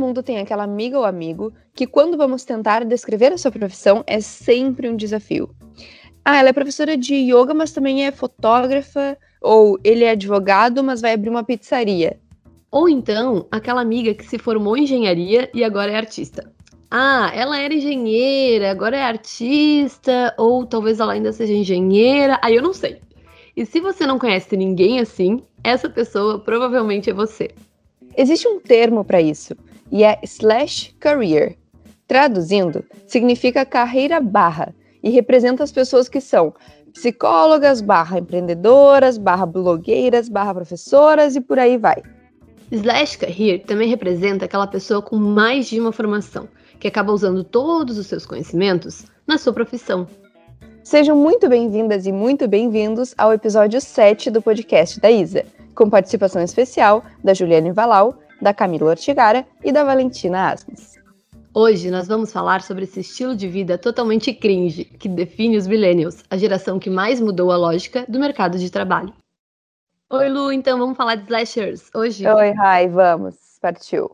mundo tem aquela amiga ou amigo que, quando vamos tentar descrever a sua profissão, é sempre um desafio. Ah, ela é professora de yoga, mas também é fotógrafa, ou ele é advogado, mas vai abrir uma pizzaria. Ou então, aquela amiga que se formou em engenharia e agora é artista. Ah, ela era engenheira, agora é artista, ou talvez ela ainda seja engenheira, aí eu não sei. E se você não conhece ninguém assim, essa pessoa provavelmente é você. Existe um termo para isso, e é slash career. Traduzindo, significa carreira barra e representa as pessoas que são psicólogas, barra empreendedoras, barra blogueiras, barra professoras e por aí vai. Slash career também representa aquela pessoa com mais de uma formação, que acaba usando todos os seus conhecimentos na sua profissão. Sejam muito bem-vindas e muito bem-vindos ao episódio 7 do podcast da Isa com participação especial da Juliane Valau, da Camila Ortigara e da Valentina Asmus. Hoje nós vamos falar sobre esse estilo de vida totalmente cringe que define os millennials, a geração que mais mudou a lógica do mercado de trabalho. Oi, Lu, então vamos falar de slashers hoje? Oi, Rai, vamos, partiu.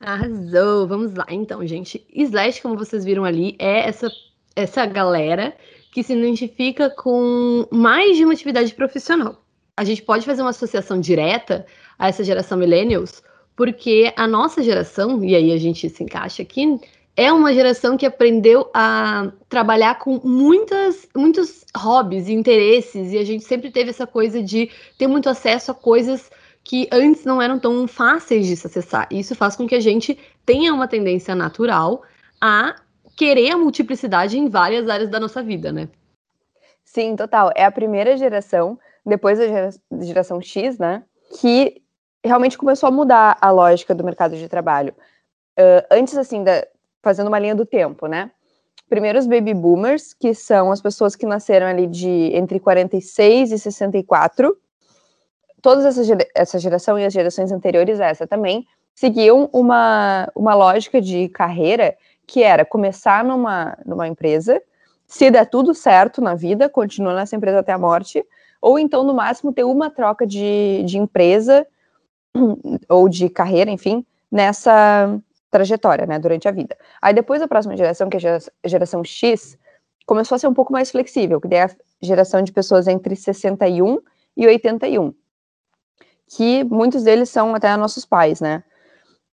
Arrasou, vamos lá então, gente. Slash, como vocês viram ali, é essa, essa galera que se identifica com mais de uma atividade profissional a gente pode fazer uma associação direta a essa geração millennials, porque a nossa geração, e aí a gente se encaixa aqui, é uma geração que aprendeu a trabalhar com muitas, muitos hobbies e interesses, e a gente sempre teve essa coisa de ter muito acesso a coisas que antes não eram tão fáceis de se acessar. E isso faz com que a gente tenha uma tendência natural a querer a multiplicidade em várias áreas da nossa vida, né? Sim, total. É a primeira geração depois da geração X, né, que realmente começou a mudar a lógica do mercado de trabalho. Uh, antes, assim, da, fazendo uma linha do tempo, né, primeiro os baby boomers, que são as pessoas que nasceram ali de entre 46 e 64, todas essa, essa geração e as gerações anteriores a essa também, seguiam uma, uma lógica de carreira que era começar numa, numa empresa, se der tudo certo na vida, continua nessa empresa até a morte, ou então, no máximo, ter uma troca de, de empresa ou de carreira, enfim, nessa trajetória, né, durante a vida. Aí depois a próxima geração, que é a geração X, começou a ser um pouco mais flexível, que é a geração de pessoas entre 61 e 81, que muitos deles são até nossos pais, né?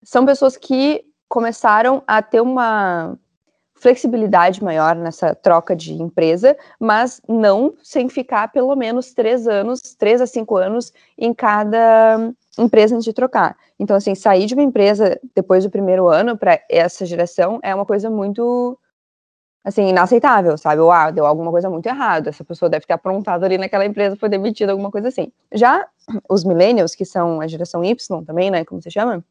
São pessoas que começaram a ter uma flexibilidade maior nessa troca de empresa, mas não sem ficar pelo menos três anos, três a cinco anos em cada empresa antes de trocar. Então, assim, sair de uma empresa depois do primeiro ano para essa geração é uma coisa muito assim, inaceitável, sabe? Ou, ah, deu alguma coisa muito errada, essa pessoa deve ter aprontado ali naquela empresa, foi demitida, alguma coisa assim. Já os millennials, que são a geração Y também, né, como se chama,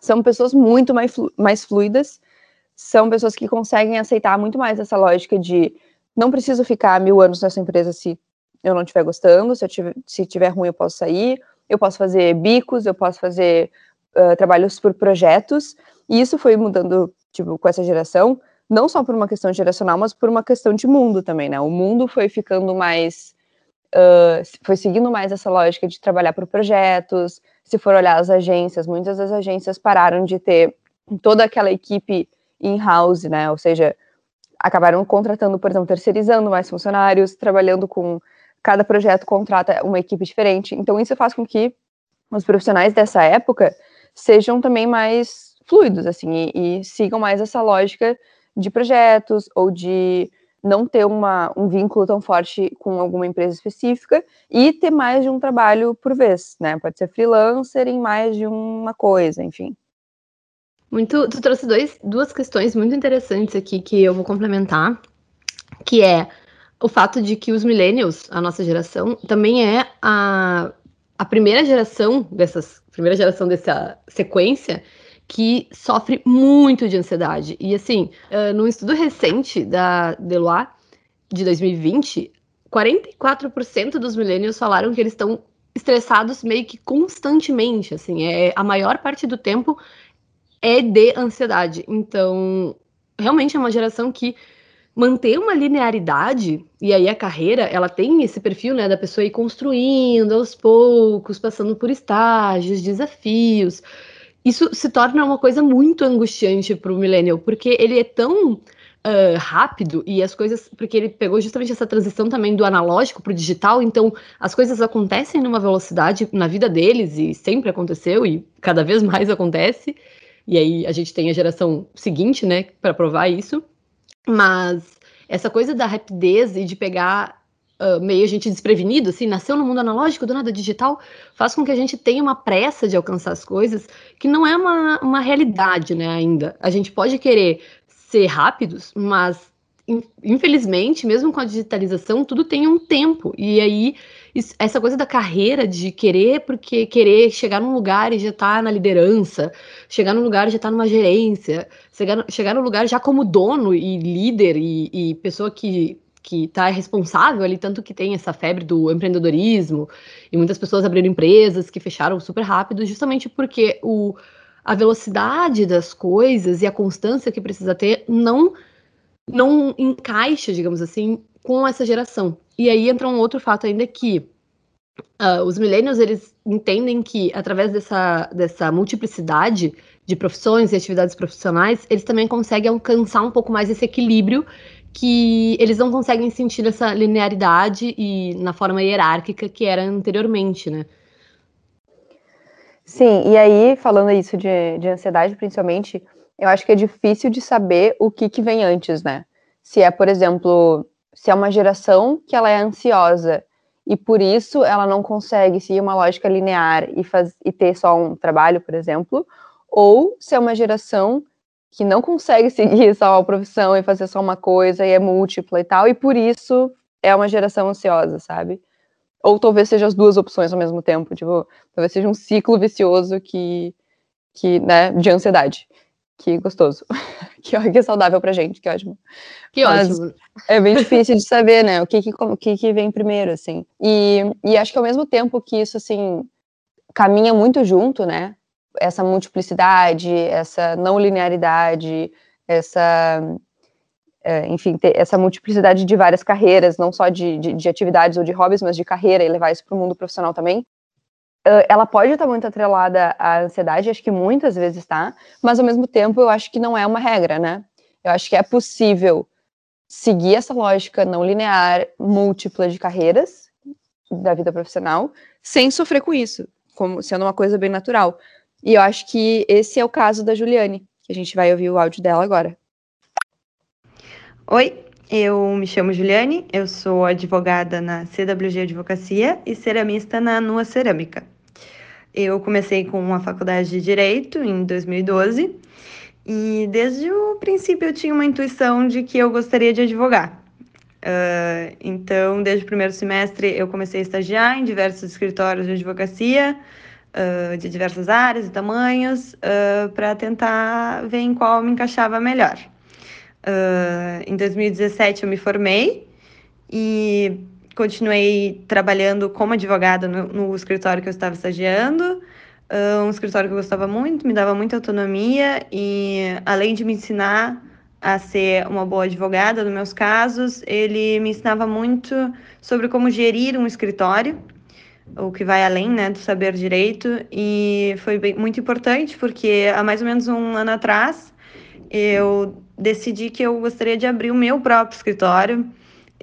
são pessoas muito mais, flu mais fluidas, são pessoas que conseguem aceitar muito mais essa lógica de não preciso ficar mil anos nessa empresa se eu não estiver gostando, se, eu tiver, se tiver ruim eu posso sair, eu posso fazer bicos, eu posso fazer uh, trabalhos por projetos, e isso foi mudando, tipo, com essa geração, não só por uma questão geracional, mas por uma questão de mundo também, né? O mundo foi ficando mais, uh, foi seguindo mais essa lógica de trabalhar por projetos, se for olhar as agências, muitas das agências pararam de ter toda aquela equipe in-house, né? Ou seja, acabaram contratando, por exemplo, terceirizando mais funcionários, trabalhando com cada projeto contrata uma equipe diferente. Então isso faz com que os profissionais dessa época sejam também mais fluidos, assim, e, e sigam mais essa lógica de projetos ou de não ter uma, um vínculo tão forte com alguma empresa específica e ter mais de um trabalho por vez, né? Pode ser freelancer em mais de uma coisa, enfim. Muito, tu trouxe dois, duas questões muito interessantes aqui que eu vou complementar, que é o fato de que os millennials, a nossa geração, também é a, a primeira geração dessas, primeira geração dessa sequência que sofre muito de ansiedade. E assim, uh, num estudo recente da Deloitte de 2020, 44% dos millennials falaram que eles estão estressados meio que constantemente, assim, é a maior parte do tempo é de ansiedade. Então, realmente é uma geração que manter uma linearidade, e aí a carreira, ela tem esse perfil, né, da pessoa ir construindo aos poucos, passando por estágios, desafios. isso se torna uma coisa muito angustiante para o millennial, porque ele é tão Uh, rápido e as coisas, porque ele pegou justamente essa transição também do analógico para o digital, então as coisas acontecem numa velocidade na vida deles e sempre aconteceu e cada vez mais acontece. E aí a gente tem a geração seguinte, né, para provar isso. Mas essa coisa da rapidez e de pegar uh, meio a gente desprevenido, assim, nasceu no mundo analógico, do nada digital, faz com que a gente tenha uma pressa de alcançar as coisas que não é uma, uma realidade, né, ainda. A gente pode querer ser rápidos, mas infelizmente, mesmo com a digitalização, tudo tem um tempo. E aí, essa coisa da carreira, de querer, porque querer chegar num lugar e já estar tá na liderança, chegar num lugar e já estar tá numa gerência, chegar, chegar num lugar já como dono e líder e, e pessoa que que está responsável ali, tanto que tem essa febre do empreendedorismo, e muitas pessoas abriram empresas que fecharam super rápido, justamente porque o, a velocidade das coisas e a constância que precisa ter não não encaixa, digamos assim, com essa geração. E aí entra um outro fato ainda que uh, os millennials eles entendem que através dessa, dessa multiplicidade de profissões e atividades profissionais, eles também conseguem alcançar um pouco mais esse equilíbrio que eles não conseguem sentir essa linearidade e na forma hierárquica que era anteriormente, né? Sim, e aí, falando isso de, de ansiedade, principalmente, eu acho que é difícil de saber o que, que vem antes, né? Se é, por exemplo, se é uma geração que ela é ansiosa e por isso ela não consegue seguir uma lógica linear e, faz, e ter só um trabalho, por exemplo, ou se é uma geração que não consegue seguir só a profissão e fazer só uma coisa e é múltipla e tal, e por isso é uma geração ansiosa, sabe? Ou talvez seja as duas opções ao mesmo tempo, tipo, talvez seja um ciclo vicioso que, que né, de ansiedade. Que gostoso. que, que saudável pra gente, que ótimo. Que Mas ótimo. É bem difícil de saber, né, o que que, que que vem primeiro, assim. E, e acho que ao mesmo tempo que isso, assim, caminha muito junto, né, essa multiplicidade, essa não linearidade, essa é, enfim, ter essa multiplicidade de várias carreiras, não só de, de, de atividades ou de hobbies, mas de carreira e levar isso para o mundo profissional também. Uh, ela pode estar muito atrelada à ansiedade, acho que muitas vezes está, mas ao mesmo tempo eu acho que não é uma regra, né? Eu acho que é possível seguir essa lógica não linear, múltipla de carreiras da vida profissional, sem sofrer com isso, como sendo uma coisa bem natural. E eu acho que esse é o caso da Juliane, que a gente vai ouvir o áudio dela agora. Oi, eu me chamo Juliane, eu sou advogada na CWG Advocacia e ceramista na Nua Cerâmica. Eu comecei com a faculdade de Direito em 2012 e desde o princípio eu tinha uma intuição de que eu gostaria de advogar. Uh, então, desde o primeiro semestre, eu comecei a estagiar em diversos escritórios de advocacia, uh, de diversas áreas e tamanhos, uh, para tentar ver em qual me encaixava melhor. Em 2017 eu me formei e continuei trabalhando como advogada no, no escritório que eu estava estagiando. Um escritório que eu gostava muito, me dava muita autonomia e, além de me ensinar a ser uma boa advogada nos meus casos, ele me ensinava muito sobre como gerir um escritório, o que vai além né, do saber direito, e foi bem, muito importante porque há mais ou menos um ano atrás eu decidi que eu gostaria de abrir o meu próprio escritório.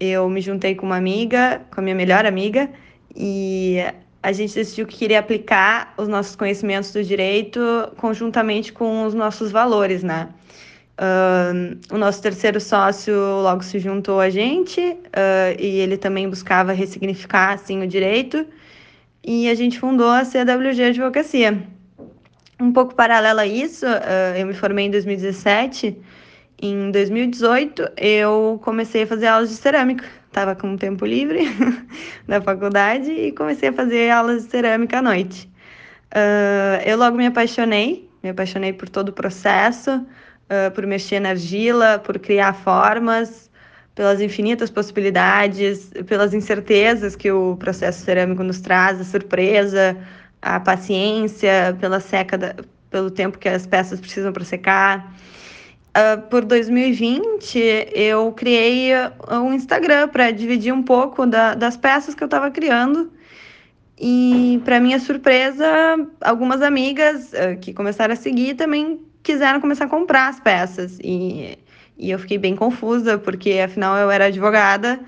Eu me juntei com uma amiga, com a minha melhor amiga, e a gente decidiu que queria aplicar os nossos conhecimentos do direito conjuntamente com os nossos valores, né? Uh, o nosso terceiro sócio logo se juntou a gente uh, e ele também buscava ressignificar assim o direito e a gente fundou a CWG Advocacia. Um pouco paralelo a isso, uh, eu me formei em 2017 em 2018, eu comecei a fazer aulas de cerâmica. Estava com tempo livre da faculdade e comecei a fazer aulas de cerâmica à noite. Uh, eu logo me apaixonei, me apaixonei por todo o processo, uh, por mexer na argila, por criar formas, pelas infinitas possibilidades, pelas incertezas que o processo cerâmico nos traz, a surpresa, a paciência, pela seca, da, pelo tempo que as peças precisam para secar. Uh, por 2020, eu criei um Instagram para dividir um pouco da, das peças que eu estava criando. E, para minha surpresa, algumas amigas uh, que começaram a seguir também quiseram começar a comprar as peças. E, e eu fiquei bem confusa, porque afinal eu era advogada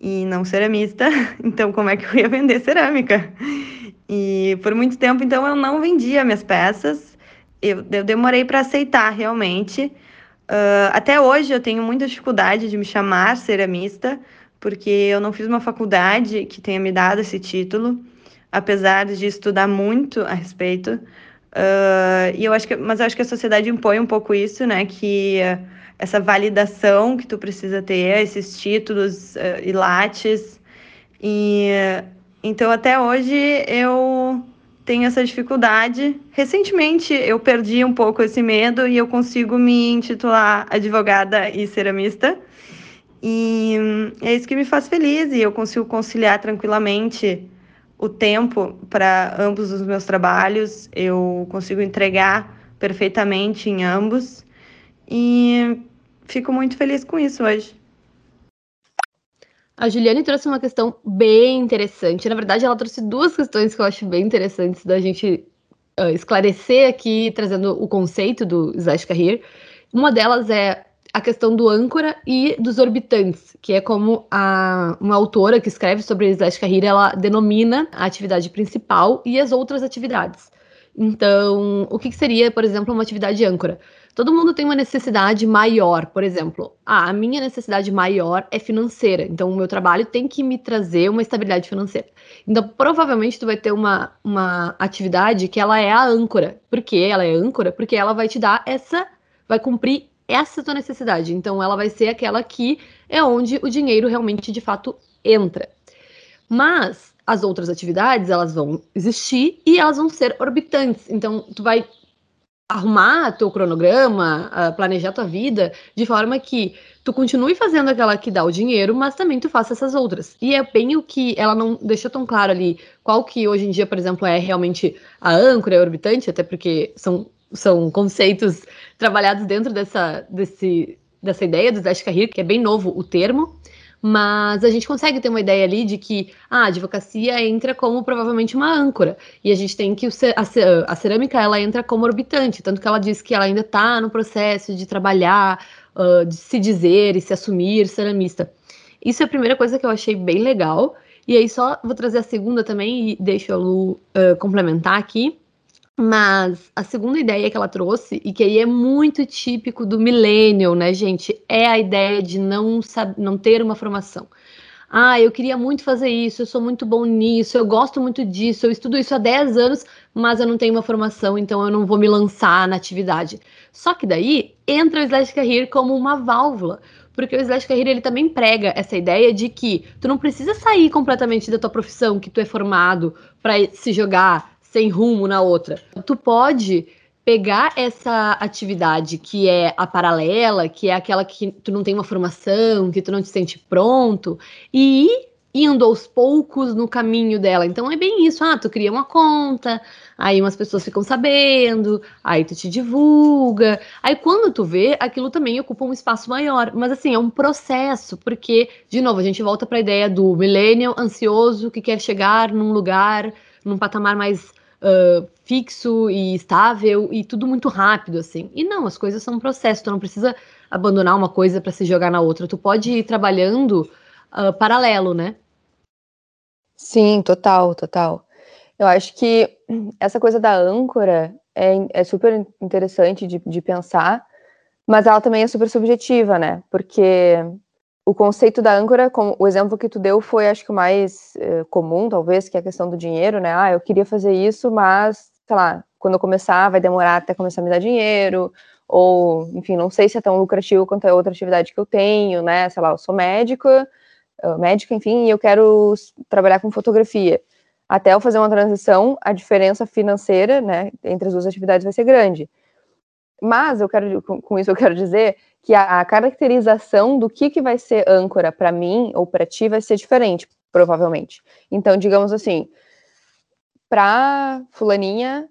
e não ceramista, então como é que eu ia vender cerâmica? E por muito tempo, então, eu não vendia minhas peças. Eu, eu demorei para aceitar realmente. Uh, até hoje eu tenho muita dificuldade de me chamar ceramista, porque eu não fiz uma faculdade que tenha me dado esse título, apesar de estudar muito a respeito. Uh, e eu acho que, mas eu acho que a sociedade impõe um pouco isso, né? Que uh, essa validação que tu precisa ter, esses títulos e lates. E então até hoje eu tenho essa dificuldade. Recentemente eu perdi um pouco esse medo e eu consigo me intitular advogada e ceramista. E é isso que me faz feliz e eu consigo conciliar tranquilamente o tempo para ambos os meus trabalhos. Eu consigo entregar perfeitamente em ambos. E fico muito feliz com isso hoje. A Juliane trouxe uma questão bem interessante. Na verdade, ela trouxe duas questões que eu acho bem interessantes da gente uh, esclarecer aqui, trazendo o conceito do Slash Career. Uma delas é a questão do âncora e dos orbitantes, que é como a, uma autora que escreve sobre Slash Career, ela denomina a atividade principal e as outras atividades. Então, o que, que seria, por exemplo, uma atividade âncora? Todo mundo tem uma necessidade maior, por exemplo. Ah, a minha necessidade maior é financeira. Então, o meu trabalho tem que me trazer uma estabilidade financeira. Então, provavelmente, tu vai ter uma, uma atividade que ela é a âncora. Por que ela é âncora? Porque ela vai te dar essa, vai cumprir essa tua necessidade. Então, ela vai ser aquela que é onde o dinheiro realmente, de fato, entra. Mas as outras atividades, elas vão existir e elas vão ser orbitantes. Então, tu vai arrumar teu cronograma, uh, planejar tua vida de forma que tu continue fazendo aquela que dá o dinheiro, mas também tu faça essas outras. E é bem o que ela não deixou tão claro ali, qual que hoje em dia, por exemplo, é realmente a âncora, a orbitante, até porque são, são conceitos trabalhados dentro dessa, desse, dessa ideia do Dash Career, que é bem novo o termo, mas a gente consegue ter uma ideia ali de que ah, a advocacia entra como provavelmente uma âncora e a gente tem que a, cerâmica ela entra como orbitante, tanto que ela diz que ela ainda está no processo de trabalhar, uh, de se dizer e se assumir ceramista. Isso é a primeira coisa que eu achei bem legal. E aí só vou trazer a segunda também e deixo a Lu uh, complementar aqui, mas a segunda ideia que ela trouxe, e que aí é muito típico do millennial, né, gente, é a ideia de não, não ter uma formação. Ah, eu queria muito fazer isso, eu sou muito bom nisso, eu gosto muito disso, eu estudo isso há 10 anos, mas eu não tenho uma formação, então eu não vou me lançar na atividade. Só que daí entra o Slash Career como uma válvula, porque o Slash Career ele também prega essa ideia de que tu não precisa sair completamente da tua profissão, que tu é formado, para se jogar sem rumo na outra. Tu pode pegar essa atividade que é a paralela, que é aquela que tu não tem uma formação, que tu não te sente pronto, e ir indo aos poucos no caminho dela. Então é bem isso, ah, tu cria uma conta, aí umas pessoas ficam sabendo, aí tu te divulga, aí quando tu vê, aquilo também ocupa um espaço maior. Mas assim, é um processo, porque, de novo, a gente volta para a ideia do millennial ansioso que quer chegar num lugar, num patamar mais uh, fixo e estável e tudo muito rápido, assim. E não, as coisas são um processo, tu não precisa abandonar uma coisa para se jogar na outra, tu pode ir trabalhando uh, paralelo, né? Sim, total, total. Eu acho que essa coisa da âncora é, é super interessante de, de pensar, mas ela também é super subjetiva, né? Porque o conceito da âncora, como o exemplo que tu deu foi, acho que o mais eh, comum, talvez, que é a questão do dinheiro, né? Ah, eu queria fazer isso, mas, sei lá, quando eu começar, vai demorar até começar a me dar dinheiro, ou, enfim, não sei se é tão lucrativo quanto a outra atividade que eu tenho, né? Sei lá, eu sou médica, médica, enfim, e eu quero trabalhar com fotografia. Até eu fazer uma transição, a diferença financeira, né, entre as duas atividades vai ser grande. Mas eu quero, com isso eu quero dizer que a, caracterização do que, que vai ser âncora para mim ou para ti vai ser diferente, provavelmente. Então, digamos assim, para fulaninha,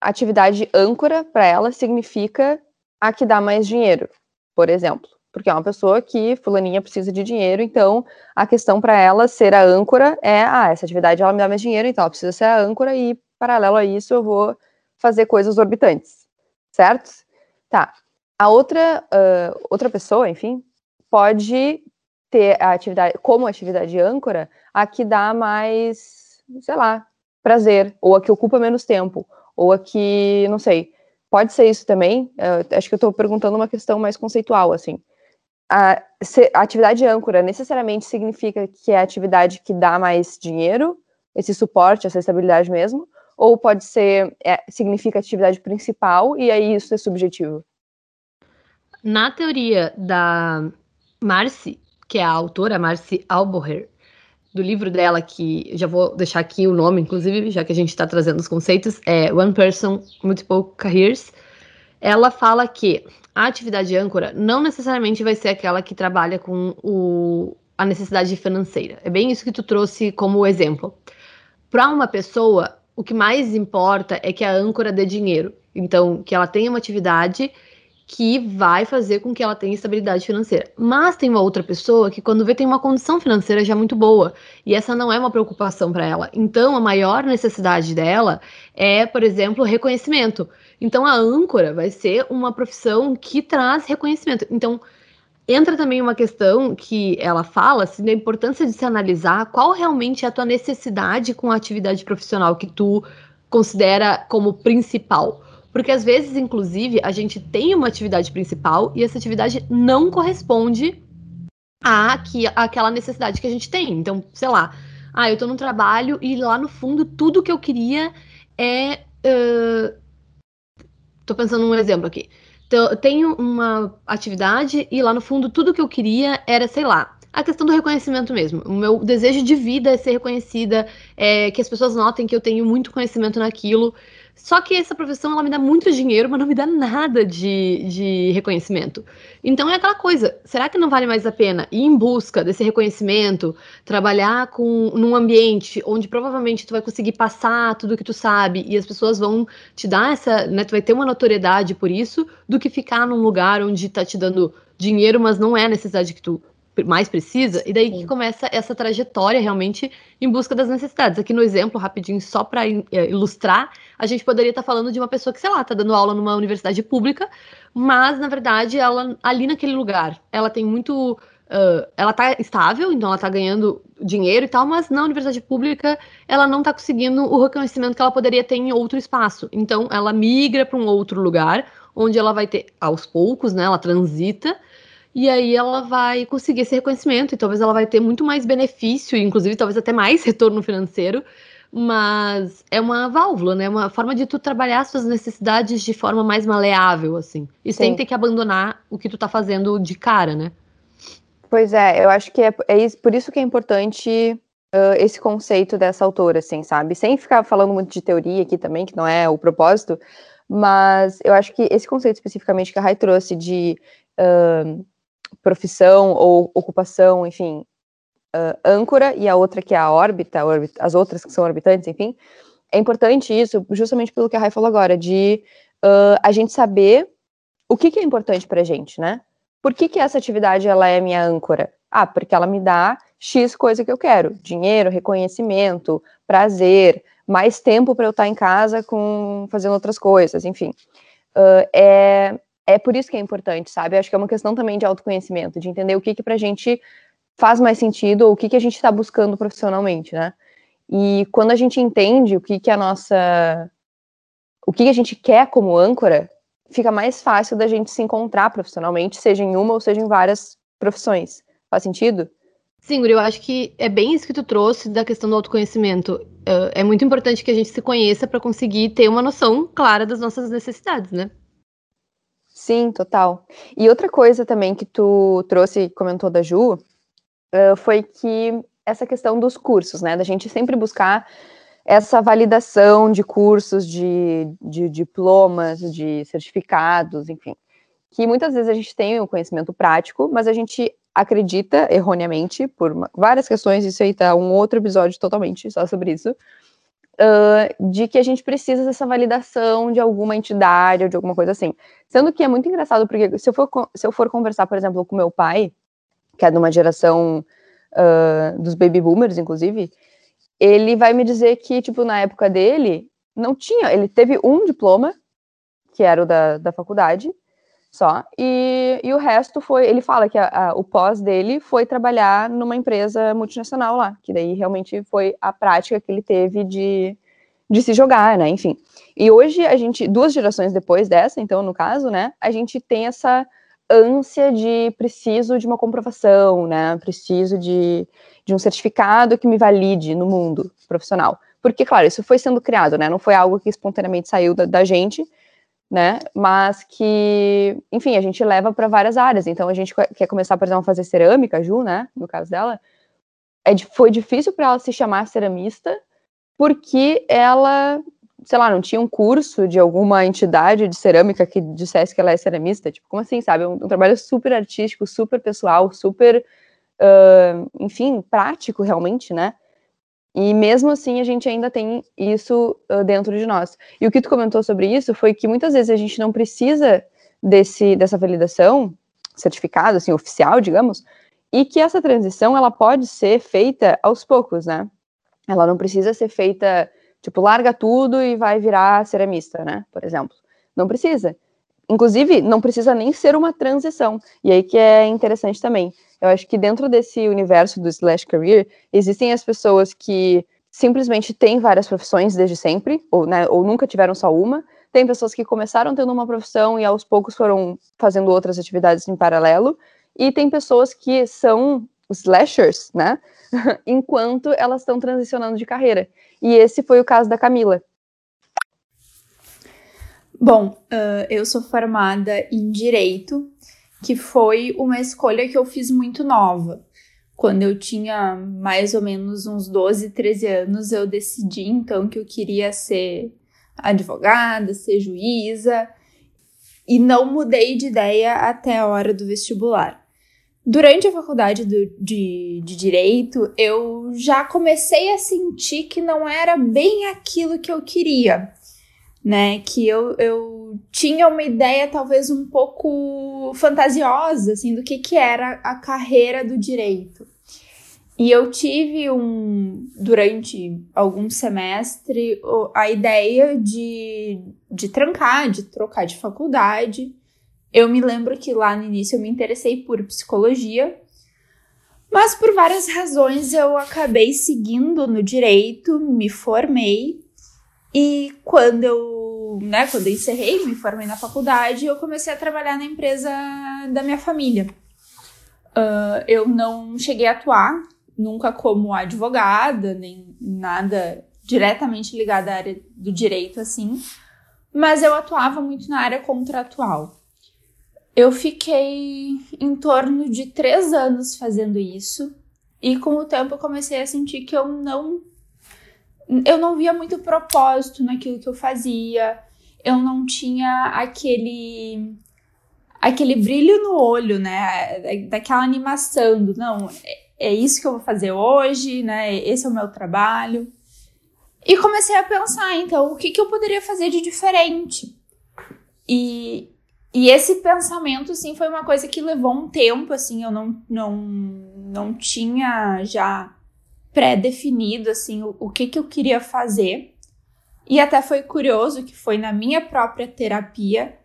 atividade âncora para ela significa a que dá mais dinheiro, por exemplo. porque é uma pessoa que fulaninha precisa de dinheiro, então a questão para ela ser a âncora é, ah, essa atividade ela me dá mais dinheiro, então ela precisa ser a âncora e paralelo a isso eu vou fazer coisas orbitantes, certo? Tá. A outra uh, outra pessoa, enfim, pode ter a atividade como atividade âncora a que dá mais, sei lá, prazer, ou a que ocupa menos tempo, ou a que, não sei, pode ser isso também. Uh, acho que eu estou perguntando uma questão mais conceitual, assim a, a atividade âncora necessariamente significa que é a atividade que dá mais dinheiro, esse suporte, essa estabilidade mesmo, ou pode ser, é, significa atividade principal e aí isso é subjetivo? Na teoria da Marcy, que é a autora, Marcy Alboher, do livro dela, que já vou deixar aqui o nome, inclusive, já que a gente está trazendo os conceitos, é One Person, Multiple Careers, ela fala que a atividade âncora não necessariamente vai ser aquela que trabalha com o, a necessidade financeira. É bem isso que tu trouxe como exemplo. Para uma pessoa, o que mais importa é que a âncora dê dinheiro. Então, que ela tenha uma atividade que vai fazer com que ela tenha estabilidade financeira. Mas tem uma outra pessoa que, quando vê, tem uma condição financeira já muito boa. E essa não é uma preocupação para ela. Então, a maior necessidade dela é, por exemplo, reconhecimento. Então, a âncora vai ser uma profissão que traz reconhecimento. Então, entra também uma questão que ela fala assim, da importância de se analisar qual realmente é a tua necessidade com a atividade profissional que tu considera como principal. Porque às vezes, inclusive, a gente tem uma atividade principal e essa atividade não corresponde à que, àquela necessidade que a gente tem. Então, sei lá, ah, eu tô num trabalho e lá no fundo tudo que eu queria é. Uh, tô pensando num exemplo aqui. Então, tenho uma atividade e lá no fundo tudo que eu queria era, sei lá, a questão do reconhecimento mesmo. O meu desejo de vida é ser reconhecida, é que as pessoas notem que eu tenho muito conhecimento naquilo. Só que essa profissão ela me dá muito dinheiro, mas não me dá nada de, de reconhecimento. Então é aquela coisa: será que não vale mais a pena ir em busca desse reconhecimento, trabalhar com num ambiente onde provavelmente tu vai conseguir passar tudo que tu sabe e as pessoas vão te dar essa, né, tu vai ter uma notoriedade por isso, do que ficar num lugar onde tá te dando dinheiro, mas não é a necessidade que tu mais precisa, e daí Sim. que começa essa trajetória realmente em busca das necessidades. Aqui no exemplo, rapidinho, só para é, ilustrar, a gente poderia estar tá falando de uma pessoa que, sei lá, está dando aula numa universidade pública, mas na verdade ela ali naquele lugar, ela tem muito. Uh, ela está estável, então ela está ganhando dinheiro e tal, mas na universidade pública ela não está conseguindo o reconhecimento que ela poderia ter em outro espaço. Então ela migra para um outro lugar, onde ela vai ter, aos poucos, né? Ela transita e aí ela vai conseguir esse reconhecimento e talvez ela vai ter muito mais benefício, inclusive talvez até mais retorno financeiro, mas é uma válvula, né? Uma forma de tu trabalhar suas necessidades de forma mais maleável, assim. E Sim. sem ter que abandonar o que tu tá fazendo de cara, né? Pois é, eu acho que é, é isso, por isso que é importante uh, esse conceito dessa autora, assim, sabe? Sem ficar falando muito de teoria aqui também, que não é o propósito, mas eu acho que esse conceito especificamente que a Rai trouxe de uh, profissão ou ocupação, enfim, uh, âncora, e a outra que é a órbita, as outras que são orbitantes, enfim. É importante isso, justamente pelo que a Rai falou agora, de uh, a gente saber o que, que é importante para a gente, né? Por que, que essa atividade ela é minha âncora? Ah, porque ela me dá X coisa que eu quero: dinheiro, reconhecimento, prazer, mais tempo para eu estar em casa com fazendo outras coisas, enfim. Uh, é, é por isso que é importante, sabe? Acho que é uma questão também de autoconhecimento, de entender o que que pra gente faz mais sentido ou o que que a gente está buscando profissionalmente, né? E quando a gente entende o que que a nossa o que, que a gente quer como âncora, fica mais fácil da gente se encontrar profissionalmente, seja em uma ou seja em várias profissões. Faz sentido? Sim, Guri, eu acho que é bem isso que tu trouxe da questão do autoconhecimento. É muito importante que a gente se conheça para conseguir ter uma noção clara das nossas necessidades, né? Sim, total. E outra coisa também que tu trouxe e comentou da Ju foi que essa questão dos cursos, né? Da gente sempre buscar essa validação de cursos, de, de diplomas, de certificados, enfim. Que muitas vezes a gente tem o conhecimento prático, mas a gente acredita erroneamente, por várias questões, isso aí tá um outro episódio totalmente só sobre isso, uh, de que a gente precisa dessa validação de alguma entidade ou de alguma coisa assim. Sendo que é muito engraçado, porque se eu for, se eu for conversar, por exemplo, com meu pai, que é de uma geração uh, dos baby boomers, inclusive, ele vai me dizer que, tipo, na época dele, não tinha, ele teve um diploma, que era o da, da faculdade, só, e, e o resto foi, ele fala que a, a, o pós dele foi trabalhar numa empresa multinacional lá, que daí realmente foi a prática que ele teve de, de se jogar, né, enfim. E hoje a gente, duas gerações depois dessa, então, no caso, né, a gente tem essa ânsia de preciso de uma comprovação, né, preciso de, de um certificado que me valide no mundo profissional. Porque, claro, isso foi sendo criado, né, não foi algo que espontaneamente saiu da, da gente, né? Mas que, enfim, a gente leva para várias áreas. Então a gente quer começar, por exemplo, a fazer cerâmica, Ju, né? No caso dela, é, foi difícil para ela se chamar ceramista, porque ela, sei lá, não tinha um curso de alguma entidade de cerâmica que dissesse que ela é ceramista. Tipo, como assim, sabe? Um, um trabalho super artístico, super pessoal, super, uh, enfim, prático realmente, né? E mesmo assim a gente ainda tem isso uh, dentro de nós. E o que tu comentou sobre isso foi que muitas vezes a gente não precisa desse, dessa validação, certificado, assim, oficial, digamos, e que essa transição ela pode ser feita aos poucos, né? Ela não precisa ser feita, tipo, larga tudo e vai virar ceramista, né? Por exemplo. Não precisa. Inclusive, não precisa nem ser uma transição. E aí que é interessante também. Eu acho que dentro desse universo do slash career, existem as pessoas que simplesmente têm várias profissões desde sempre, ou, né, ou nunca tiveram só uma. Tem pessoas que começaram tendo uma profissão e aos poucos foram fazendo outras atividades em paralelo. E tem pessoas que são slashers, né? Enquanto elas estão transicionando de carreira. E esse foi o caso da Camila. Bom, uh, eu sou formada em Direito que foi uma escolha que eu fiz muito nova. Quando eu tinha mais ou menos uns 12, 13 anos, eu decidi então que eu queria ser advogada, ser juíza, e não mudei de ideia até a hora do vestibular. Durante a faculdade do, de, de direito, eu já comecei a sentir que não era bem aquilo que eu queria né? Que eu, eu tinha uma ideia talvez um pouco fantasiosa, assim, do que, que era a carreira do direito. E eu tive um, durante algum semestre, a ideia de, de trancar, de trocar de faculdade. Eu me lembro que lá no início eu me interessei por psicologia, mas por várias razões eu acabei seguindo no direito, me formei e quando eu, né, quando eu encerrei, me formei na faculdade, eu comecei a trabalhar na empresa da minha família. Uh, eu não cheguei a atuar nunca como advogada, nem nada diretamente ligado à área do direito, assim, mas eu atuava muito na área contratual. Eu fiquei em torno de três anos fazendo isso, e com o tempo eu comecei a sentir que eu não eu não via muito propósito naquilo que eu fazia. Eu não tinha aquele aquele brilho no olho, né? Daquela animação do não, é, é isso que eu vou fazer hoje, né? Esse é o meu trabalho. E comecei a pensar, então, o que, que eu poderia fazer de diferente? E, e esse pensamento, assim, foi uma coisa que levou um tempo, assim, eu não, não, não tinha já pré-definido, assim, o, o que, que eu queria fazer. E até foi curioso que foi na minha própria terapia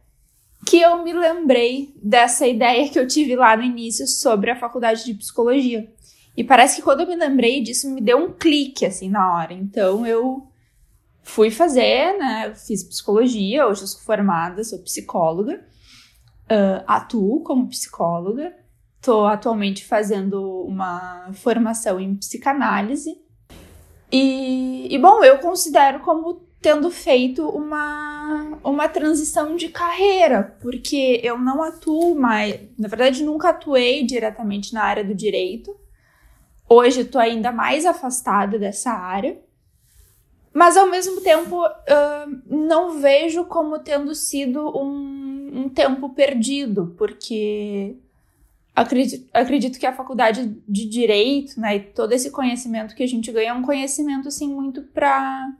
que eu me lembrei dessa ideia que eu tive lá no início sobre a faculdade de psicologia. E parece que quando eu me lembrei disso, me deu um clique, assim, na hora. Então eu fui fazer, né? Fiz psicologia, hoje eu sou formada, sou psicóloga, uh, atuo como psicóloga. Estou atualmente fazendo uma formação em psicanálise. E, e, bom, eu considero como tendo feito uma, uma transição de carreira, porque eu não atuo mais, na verdade, nunca atuei diretamente na área do direito. Hoje estou ainda mais afastada dessa área, mas ao mesmo tempo uh, não vejo como tendo sido um, um tempo perdido, porque acredito, acredito que a faculdade de direito, né, e todo esse conhecimento que a gente ganha é um conhecimento assim muito para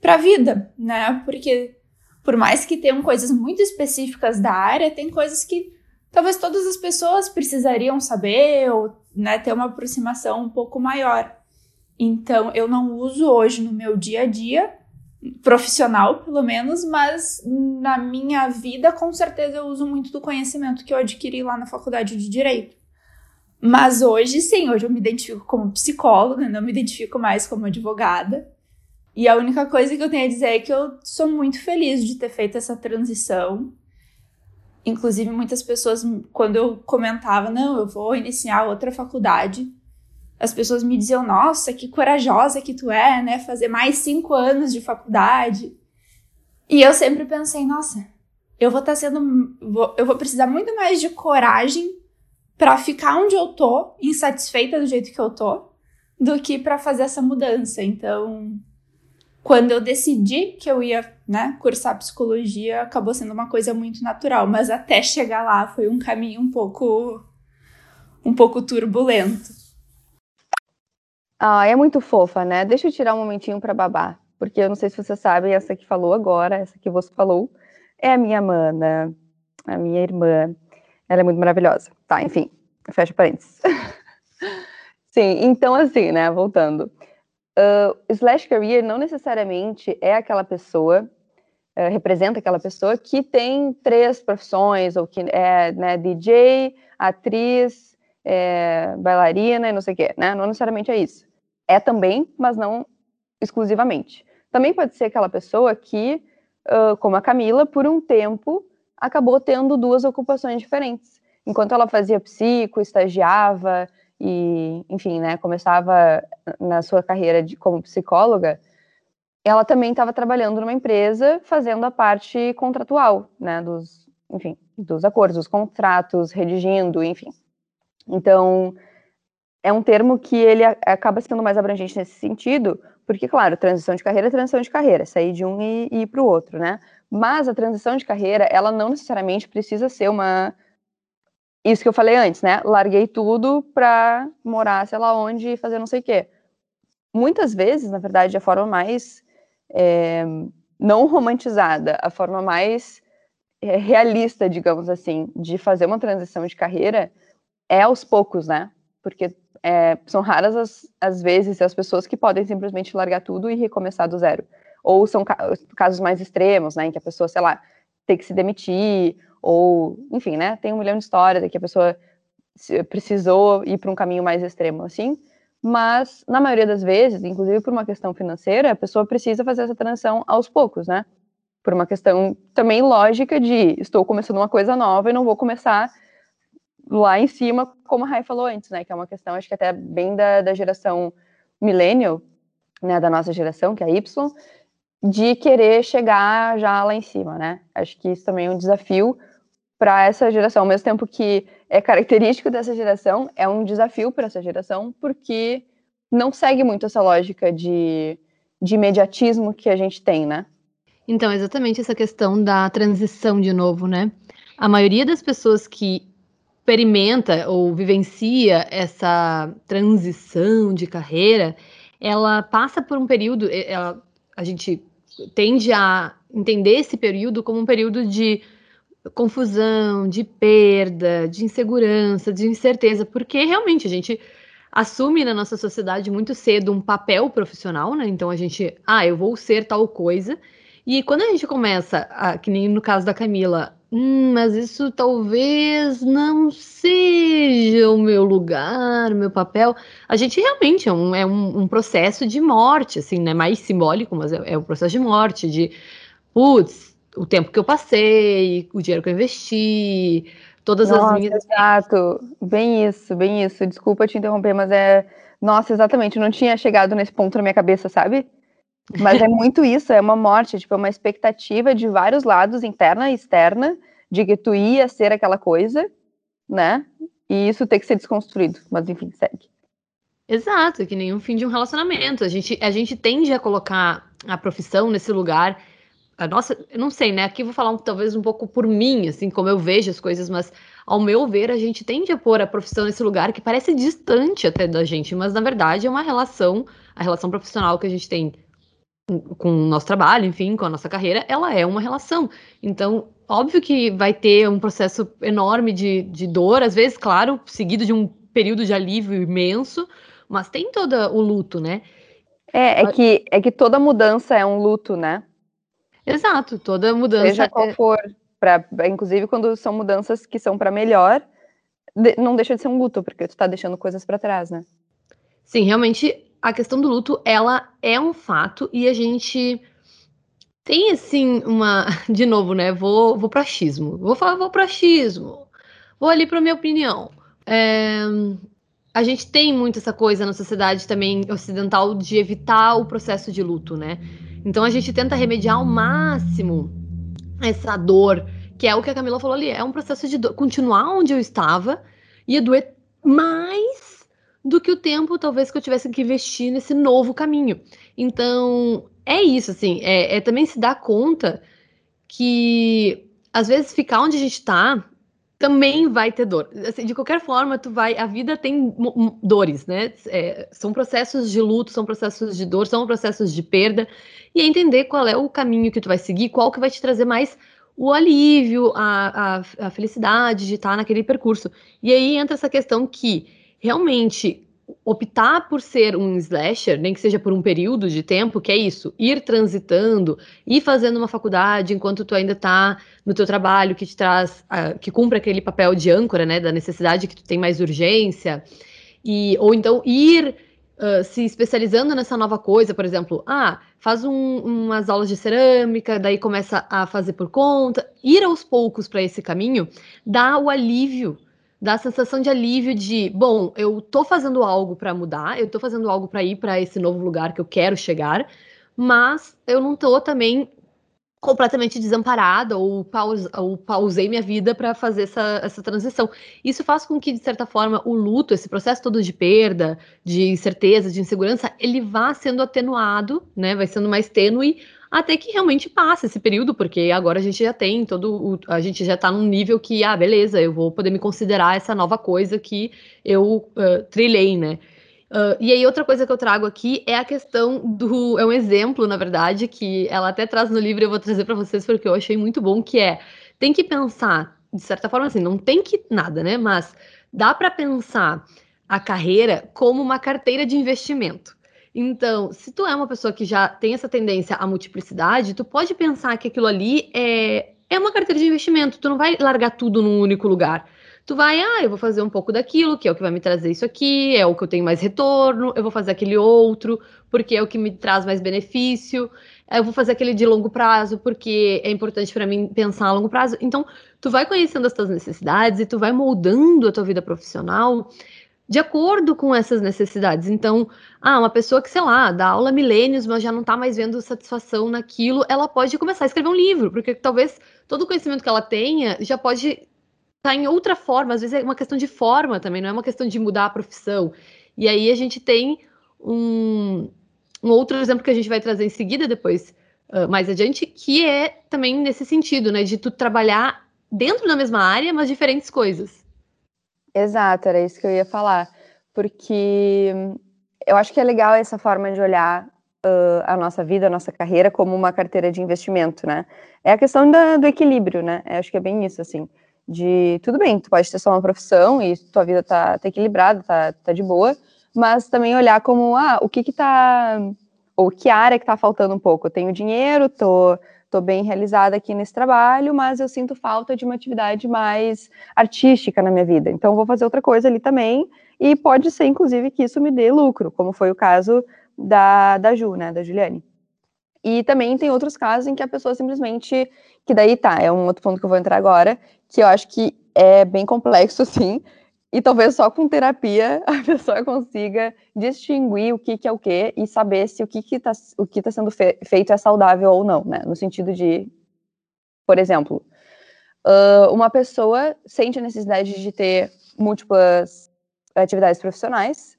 para vida, né? Porque por mais que tenham coisas muito específicas da área, tem coisas que talvez todas as pessoas precisariam saber ou né, ter uma aproximação um pouco maior. Então, eu não uso hoje no meu dia a dia, profissional pelo menos, mas na minha vida, com certeza, eu uso muito do conhecimento que eu adquiri lá na faculdade de Direito. Mas hoje, sim, hoje eu me identifico como psicóloga, não me identifico mais como advogada. E a única coisa que eu tenho a dizer é que eu sou muito feliz de ter feito essa transição. Inclusive, muitas pessoas, quando eu comentava, não, eu vou iniciar outra faculdade, as pessoas me diziam, nossa, que corajosa que tu é, né? Fazer mais cinco anos de faculdade. E eu sempre pensei, nossa, eu vou estar tá sendo. Vou, eu vou precisar muito mais de coragem para ficar onde eu tô, insatisfeita do jeito que eu tô, do que para fazer essa mudança. Então, quando eu decidi que eu ia, né, cursar psicologia, acabou sendo uma coisa muito natural, mas até chegar lá foi um caminho um pouco um pouco turbulento. Ah, é muito fofa, né? Deixa eu tirar um momentinho para babar, porque eu não sei se você sabe, essa que falou agora, essa que você falou, é a minha mana, a minha irmã. Ela é muito maravilhosa. Tá, enfim, fecha parênteses. Sim, então assim, né, voltando. Uh, slash career não necessariamente é aquela pessoa, uh, representa aquela pessoa que tem três profissões, ou que é né, DJ, atriz, é, bailarina e não sei o quê, né? Não necessariamente é isso. É também, mas não exclusivamente. Também pode ser aquela pessoa que, uh, como a Camila, por um tempo acabou tendo duas ocupações diferentes. Enquanto ela fazia psico, estagiava e, enfim, né, começava na sua carreira de, como psicóloga, ela também estava trabalhando numa empresa fazendo a parte contratual, né, dos, enfim, dos acordos, dos contratos, redigindo, enfim. Então, é um termo que ele acaba sendo mais abrangente nesse sentido, porque, claro, transição de carreira é transição de carreira, sair de um e, e ir para o outro, né? Mas a transição de carreira, ela não necessariamente precisa ser uma. Isso que eu falei antes, né? Larguei tudo para morar, sei lá onde, fazer não sei o quê. Muitas vezes, na verdade, a forma mais é, não romantizada, a forma mais é, realista, digamos assim, de fazer uma transição de carreira é aos poucos, né? Porque é, são raras as, as vezes as pessoas que podem simplesmente largar tudo e recomeçar do zero. Ou são ca casos mais extremos, né? Em que a pessoa, sei lá, tem que se demitir, ou, enfim, né? Tem um milhão de histórias em que a pessoa precisou ir para um caminho mais extremo, assim. Mas, na maioria das vezes, inclusive por uma questão financeira, a pessoa precisa fazer essa transição aos poucos, né? Por uma questão também lógica de estou começando uma coisa nova e não vou começar lá em cima, como a Rai falou antes, né? Que é uma questão, acho que até bem da, da geração millennial, né? Da nossa geração, que é a Y, de querer chegar já lá em cima, né? Acho que isso também é um desafio para essa geração, ao mesmo tempo que é característico dessa geração, é um desafio para essa geração, porque não segue muito essa lógica de, de imediatismo que a gente tem, né? Então, exatamente essa questão da transição de novo, né? A maioria das pessoas que experimenta ou vivencia essa transição de carreira, ela passa por um período, ela, a gente tende a entender esse período como um período de confusão, de perda, de insegurança, de incerteza, porque realmente a gente assume na nossa sociedade muito cedo um papel profissional, né? Então a gente, ah, eu vou ser tal coisa. E quando a gente começa, a, que nem no caso da Camila, Hum, mas isso talvez não seja o meu lugar, o meu papel. A gente realmente é um, é um, um processo de morte, assim, né? Mais simbólico, mas é, é um processo de morte, de putz, o tempo que eu passei, o dinheiro que eu investi, todas Nossa, as minhas. Exato, bem isso, bem isso. Desculpa te interromper, mas é. Nossa, exatamente, não tinha chegado nesse ponto na minha cabeça, sabe? Mas é muito isso, é uma morte, tipo, é uma expectativa de vários lados, interna e externa, de que tu ia ser aquela coisa, né? E isso tem que ser desconstruído. Mas enfim, segue. Exato, que nem um fim de um relacionamento. A gente, a gente tende a colocar a profissão nesse lugar. A nossa, eu não sei, né? Aqui vou falar um, talvez um pouco por mim, assim, como eu vejo as coisas, mas ao meu ver, a gente tende a pôr a profissão nesse lugar que parece distante até da gente, mas na verdade é uma relação, a relação profissional que a gente tem com o nosso trabalho, enfim, com a nossa carreira, ela é uma relação. Então, óbvio que vai ter um processo enorme de, de dor, às vezes, claro, seguido de um período de alívio imenso, mas tem todo o luto, né? É, é que, é que toda mudança é um luto, né? Exato, toda mudança. Seja qual é... for, pra, inclusive quando são mudanças que são para melhor, não deixa de ser um luto, porque tu tá deixando coisas para trás, né? Sim, realmente a questão do luto, ela é um fato e a gente tem assim uma, de novo, né? Vou, vou para achismo, vou falar, vou para achismo, vou ali para minha opinião. É, a gente tem muito essa coisa na sociedade também ocidental de evitar o processo de luto, né? Então a gente tenta remediar ao máximo essa dor, que é o que a Camila falou ali, é um processo de dor, continuar onde eu estava ia doer mais do que o tempo talvez que eu tivesse que investir nesse novo caminho. Então, é isso, assim, é, é também se dar conta que às vezes ficar onde a gente está também vai ter dor. Assim, de qualquer forma, tu vai. A vida tem dores, né? É, são processos de luto, são processos de dor, são processos de perda. E é entender qual é o caminho que tu vai seguir, qual que vai te trazer mais o alívio, a, a, a felicidade de estar naquele percurso. E aí entra essa questão que realmente optar por ser um slasher, nem que seja por um período de tempo, que é isso, ir transitando, ir fazendo uma faculdade enquanto tu ainda está no teu trabalho que te traz, uh, que cumpre aquele papel de âncora, né, da necessidade que tu tem mais urgência, e ou então ir uh, se especializando nessa nova coisa, por exemplo, ah, faz um, umas aulas de cerâmica, daí começa a fazer por conta, ir aos poucos para esse caminho dá o alívio dá a sensação de alívio de, bom, eu tô fazendo algo para mudar, eu tô fazendo algo para ir para esse novo lugar que eu quero chegar, mas eu não tô também completamente desamparada ou, ou pausei minha vida para fazer essa, essa transição. Isso faz com que, de certa forma, o luto, esse processo todo de perda, de incerteza, de insegurança, ele vá sendo atenuado, né? Vai sendo mais tênue até que realmente passe esse período, porque agora a gente já tem todo o, a gente já tá num nível que, ah, beleza, eu vou poder me considerar essa nova coisa que eu uh, trilhei, né? Uh, e aí, outra coisa que eu trago aqui é a questão do. É um exemplo, na verdade, que ela até traz no livro, eu vou trazer para vocês porque eu achei muito bom, que é tem que pensar, de certa forma, assim, não tem que nada, né? Mas dá para pensar a carreira como uma carteira de investimento. Então, se tu é uma pessoa que já tem essa tendência à multiplicidade, tu pode pensar que aquilo ali é, é uma carteira de investimento. Tu não vai largar tudo num único lugar. Tu vai, ah, eu vou fazer um pouco daquilo, que é o que vai me trazer isso aqui, é o que eu tenho mais retorno, eu vou fazer aquele outro, porque é o que me traz mais benefício, eu vou fazer aquele de longo prazo, porque é importante para mim pensar a longo prazo. Então, tu vai conhecendo as tuas necessidades e tu vai moldando a tua vida profissional de acordo com essas necessidades. Então, ah, uma pessoa que, sei lá, dá aula milênios, mas já não está mais vendo satisfação naquilo, ela pode começar a escrever um livro, porque talvez todo o conhecimento que ela tenha já pode estar tá em outra forma, às vezes é uma questão de forma também, não é uma questão de mudar a profissão. E aí a gente tem um, um outro exemplo que a gente vai trazer em seguida, depois, uh, mais adiante, que é também nesse sentido, né, de tu trabalhar dentro da mesma área, mas diferentes coisas. Exato, era isso que eu ia falar. Porque eu acho que é legal essa forma de olhar uh, a nossa vida, a nossa carreira como uma carteira de investimento, né? É a questão da, do equilíbrio, né? Eu acho que é bem isso, assim. De tudo bem, tu pode ter só uma profissão e tua vida tá, tá equilibrada, tá, tá de boa, mas também olhar como, ah, o que que tá. Ou que área que tá faltando um pouco. Eu tenho dinheiro, tô estou bem realizada aqui nesse trabalho, mas eu sinto falta de uma atividade mais artística na minha vida. Então, vou fazer outra coisa ali também, e pode ser, inclusive, que isso me dê lucro, como foi o caso da, da Ju, né, da Juliane. E também tem outros casos em que a pessoa simplesmente, que daí tá, é um outro ponto que eu vou entrar agora, que eu acho que é bem complexo, sim, e talvez só com terapia a pessoa consiga distinguir o que, que é o que e saber se o que está o que tá sendo fe feito é saudável ou não, né? No sentido de, por exemplo, uh, uma pessoa sente a necessidade de ter múltiplas atividades profissionais,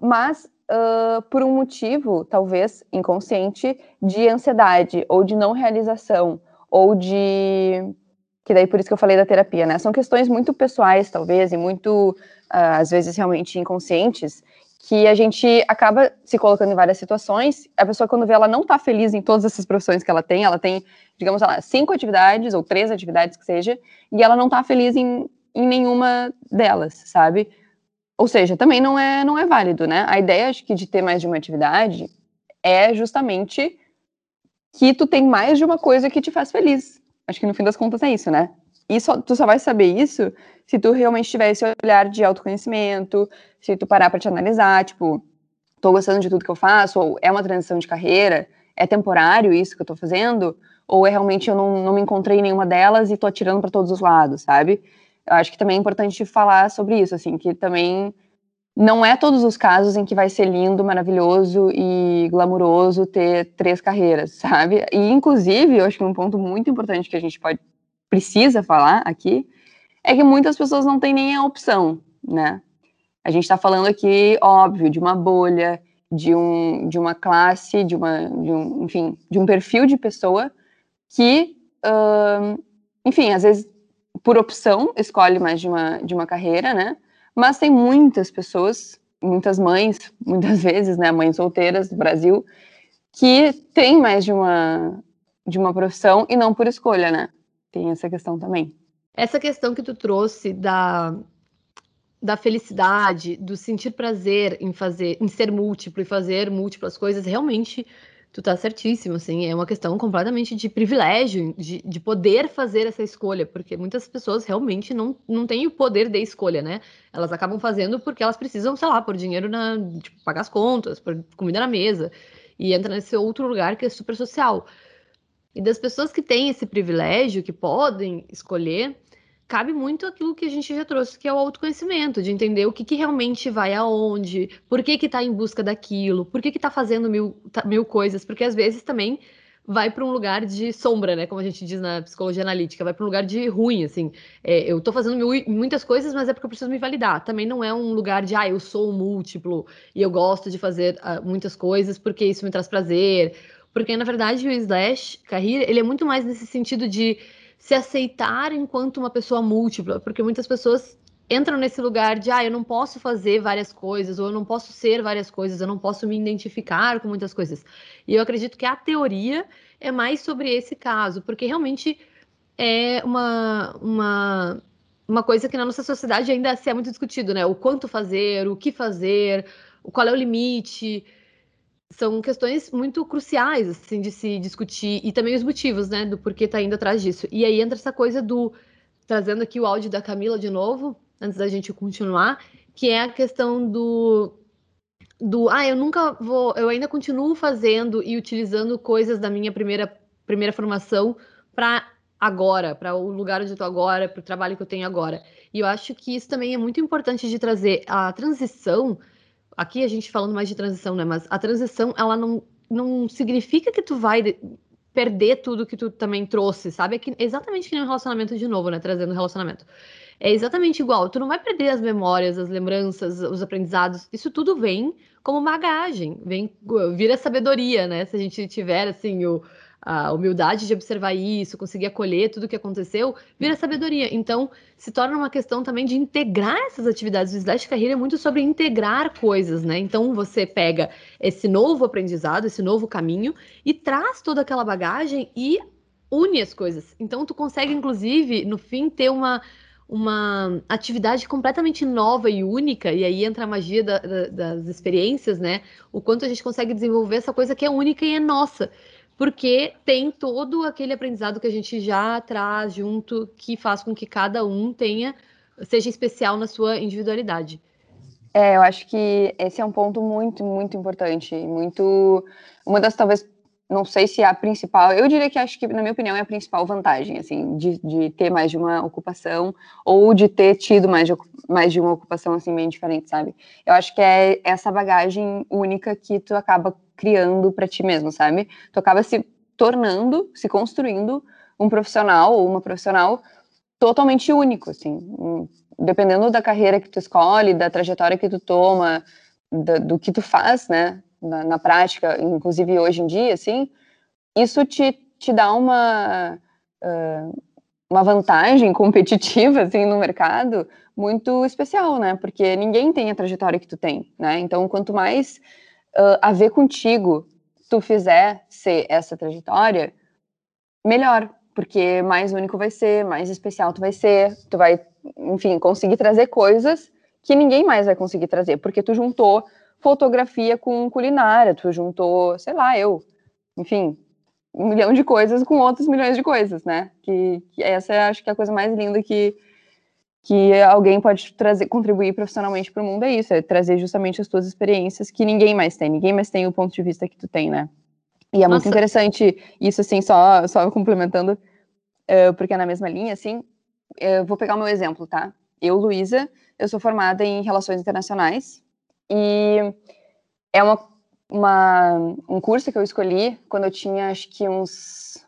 mas uh, por um motivo, talvez inconsciente, de ansiedade ou de não realização ou de que daí por isso que eu falei da terapia, né? São questões muito pessoais, talvez, e muito, uh, às vezes, realmente inconscientes, que a gente acaba se colocando em várias situações. A pessoa, quando vê, ela não está feliz em todas essas profissões que ela tem, ela tem, digamos lá, cinco atividades ou três atividades que seja, e ela não está feliz em, em nenhuma delas, sabe? Ou seja, também não é, não é válido, né? A ideia, acho que, de ter mais de uma atividade é justamente que tu tem mais de uma coisa que te faz feliz. Acho que no fim das contas é isso, né? E só, tu só vai saber isso se tu realmente tiver esse olhar de autoconhecimento, se tu parar para te analisar, tipo, tô gostando de tudo que eu faço, ou é uma transição de carreira, é temporário isso que eu tô fazendo, ou é realmente eu não, não me encontrei em nenhuma delas e tô atirando para todos os lados, sabe? Eu acho que também é importante falar sobre isso, assim, que também não é todos os casos em que vai ser lindo, maravilhoso e glamuroso ter três carreiras, sabe? E, inclusive, eu acho que um ponto muito importante que a gente pode precisa falar aqui é que muitas pessoas não têm nem a opção, né? A gente está falando aqui, óbvio, de uma bolha, de, um, de uma classe, de uma, de um, enfim, de um perfil de pessoa que, uh, enfim, às vezes por opção escolhe mais de uma, de uma carreira, né? Mas tem muitas pessoas, muitas mães, muitas vezes, né, mães solteiras do Brasil, que têm mais de uma, de uma profissão e não por escolha, né? Tem essa questão também. Essa questão que tu trouxe da, da felicidade, do sentir prazer em fazer, em ser múltiplo e fazer múltiplas coisas, realmente tu tá certíssimo, assim, é uma questão completamente de privilégio, de, de poder fazer essa escolha, porque muitas pessoas realmente não, não têm o poder de escolha, né? Elas acabam fazendo porque elas precisam, sei lá, por dinheiro na, tipo, pagar as contas, por comida na mesa, e entra nesse outro lugar que é super social. E das pessoas que têm esse privilégio, que podem escolher, cabe muito aquilo que a gente já trouxe, que é o autoconhecimento, de entender o que, que realmente vai aonde, por que que tá em busca daquilo, por que que tá fazendo mil, tá, mil coisas, porque às vezes também vai para um lugar de sombra, né? Como a gente diz na psicologia analítica, vai para um lugar de ruim, assim. É, eu tô fazendo muitas coisas, mas é porque eu preciso me validar. Também não é um lugar de, ah, eu sou múltiplo e eu gosto de fazer uh, muitas coisas porque isso me traz prazer. Porque, na verdade, o slash carreira, ele é muito mais nesse sentido de se aceitar enquanto uma pessoa múltipla, porque muitas pessoas entram nesse lugar de, ah, eu não posso fazer várias coisas, ou eu não posso ser várias coisas, eu não posso me identificar com muitas coisas. E eu acredito que a teoria é mais sobre esse caso, porque realmente é uma, uma, uma coisa que na nossa sociedade ainda é muito discutido, né? O quanto fazer, o que fazer, qual é o limite são questões muito cruciais, assim, de se discutir, e também os motivos, né, do porquê tá indo atrás disso. E aí entra essa coisa do, trazendo aqui o áudio da Camila de novo, antes da gente continuar, que é a questão do, do, ah, eu nunca vou, eu ainda continuo fazendo e utilizando coisas da minha primeira, primeira formação para agora, para o lugar onde eu estou agora, para o trabalho que eu tenho agora. E eu acho que isso também é muito importante de trazer a transição aqui a gente falando mais de transição, né? Mas a transição, ela não, não significa que tu vai perder tudo que tu também trouxe, sabe? É que, exatamente que nem um relacionamento de novo, né? Trazendo relacionamento. É exatamente igual. Tu não vai perder as memórias, as lembranças, os aprendizados. Isso tudo vem como bagagem, vem vira sabedoria, né? Se a gente tiver assim o a humildade de observar isso, conseguir acolher tudo o que aconteceu, vira sabedoria. Então, se torna uma questão também de integrar essas atividades. O Slash Carreira é muito sobre integrar coisas, né? Então, você pega esse novo aprendizado, esse novo caminho e traz toda aquela bagagem e une as coisas. Então, tu consegue, inclusive, no fim, ter uma uma atividade completamente nova e única, e aí entra a magia da, da, das experiências, né? O quanto a gente consegue desenvolver essa coisa que é única e é nossa porque tem todo aquele aprendizado que a gente já traz junto, que faz com que cada um tenha, seja especial na sua individualidade. É, eu acho que esse é um ponto muito, muito importante, muito, uma das talvez, não sei se é a principal, eu diria que acho que, na minha opinião, é a principal vantagem, assim, de, de ter mais de uma ocupação, ou de ter tido mais de, mais de uma ocupação, assim, bem diferente, sabe? Eu acho que é essa bagagem única que tu acaba criando para ti mesmo, sabe? Tu acaba se tornando, se construindo um profissional ou uma profissional totalmente único, assim, dependendo da carreira que tu escolhe, da trajetória que tu toma, do que tu faz, né, na, na, prática, inclusive hoje em dia, assim, isso te, te dá uma, uh, uma vantagem competitiva assim no mercado muito especial, né? Porque ninguém tem a trajetória que tu tem, né? Então, quanto mais uh, a ver contigo tu fizer ser essa trajetória, melhor, porque mais único vai ser, mais especial tu vai ser, tu vai, enfim, conseguir trazer coisas que ninguém mais vai conseguir trazer, porque tu juntou fotografia com culinária, tu juntou, sei lá, eu, enfim, um milhão de coisas com outros milhões de coisas, né? Que, que essa é, acho que é a coisa mais linda que que alguém pode trazer, contribuir profissionalmente para o mundo é isso, é trazer justamente as tuas experiências que ninguém mais tem, ninguém mais tem o ponto de vista que tu tem, né? E é Nossa. muito interessante isso, assim, só, só complementando, uh, porque é na mesma linha, assim, eu vou pegar o meu exemplo, tá? Eu, Luísa, eu sou formada em Relações Internacionais e é uma, uma, um curso que eu escolhi quando eu tinha, acho que uns,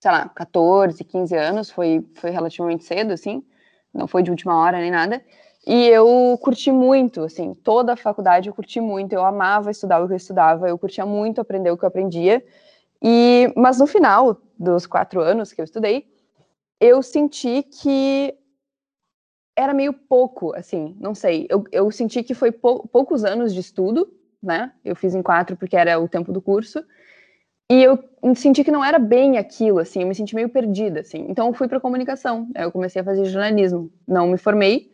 sei lá, 14, 15 anos, foi, foi relativamente cedo, assim, não foi de última hora nem nada. E eu curti muito, assim, toda a faculdade eu curti muito, eu amava estudar o que eu estudava, eu curtia muito aprender o que eu aprendia. E, mas no final dos quatro anos que eu estudei, eu senti que era meio pouco, assim, não sei. Eu, eu senti que foi pou, poucos anos de estudo, né? Eu fiz em quatro porque era o tempo do curso. E eu senti que não era bem aquilo, assim, eu me senti meio perdida, assim. Então eu fui para comunicação, eu comecei a fazer jornalismo. Não me formei,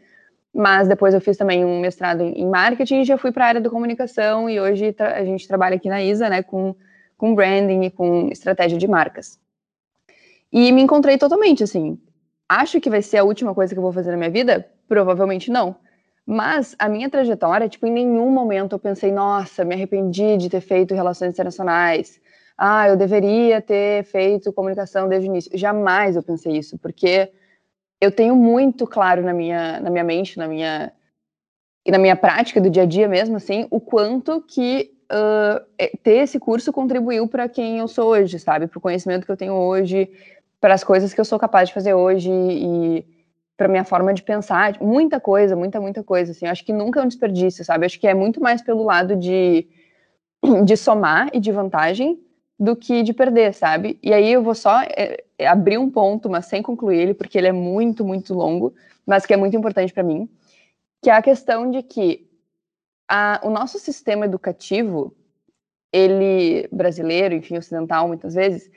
mas depois eu fiz também um mestrado em marketing e já fui para a área da comunicação e hoje a gente trabalha aqui na ISA, né, com, com branding e com estratégia de marcas. E me encontrei totalmente, assim. Acho que vai ser a última coisa que eu vou fazer na minha vida? Provavelmente não. Mas a minha trajetória, tipo, em nenhum momento eu pensei, nossa, me arrependi de ter feito relações internacionais ah, eu deveria ter feito comunicação desde o início. Jamais eu pensei isso, porque eu tenho muito claro na minha, na minha mente, na minha e na minha prática do dia a dia mesmo, assim, o quanto que uh, ter esse curso contribuiu para quem eu sou hoje, sabe? Para o conhecimento que eu tenho hoje, para as coisas que eu sou capaz de fazer hoje e para minha forma de pensar, muita coisa, muita, muita coisa, assim. Eu acho que nunca é um desperdício, sabe? Eu acho que é muito mais pelo lado de, de somar e de vantagem do que de perder, sabe? E aí eu vou só é, abrir um ponto, mas sem concluir ele, porque ele é muito, muito longo, mas que é muito importante para mim, que é a questão de que a, o nosso sistema educativo, ele brasileiro, enfim, ocidental, muitas vezes,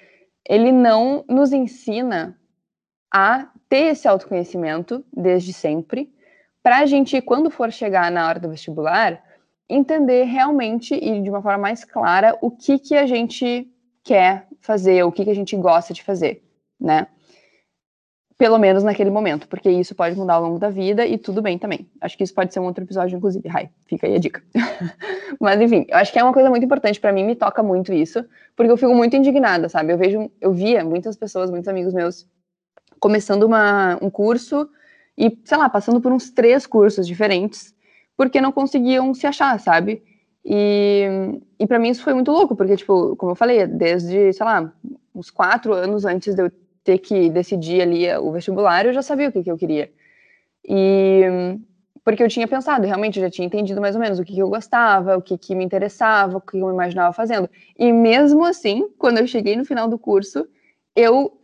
ele não nos ensina a ter esse autoconhecimento desde sempre, para a gente, quando for chegar na hora do vestibular, entender realmente e de uma forma mais clara o que que a gente quer fazer, o que, que a gente gosta de fazer, né? Pelo menos naquele momento, porque isso pode mudar ao longo da vida e tudo bem também. Acho que isso pode ser um outro episódio, inclusive. Ai, fica aí a dica. Mas enfim, eu acho que é uma coisa muito importante para mim, me toca muito isso, porque eu fico muito indignada, sabe? Eu vejo, eu via muitas pessoas, muitos amigos meus começando uma, um curso e, sei lá, passando por uns três cursos diferentes, porque não conseguiam se achar, sabe? E, e para mim isso foi muito louco, porque, tipo, como eu falei, desde, sei lá, uns quatro anos antes de eu ter que decidir ali o vestibular, eu já sabia o que, que eu queria. E porque eu tinha pensado, realmente, eu já tinha entendido mais ou menos o que, que eu gostava, o que, que me interessava, o que eu imaginava fazendo. E mesmo assim, quando eu cheguei no final do curso, eu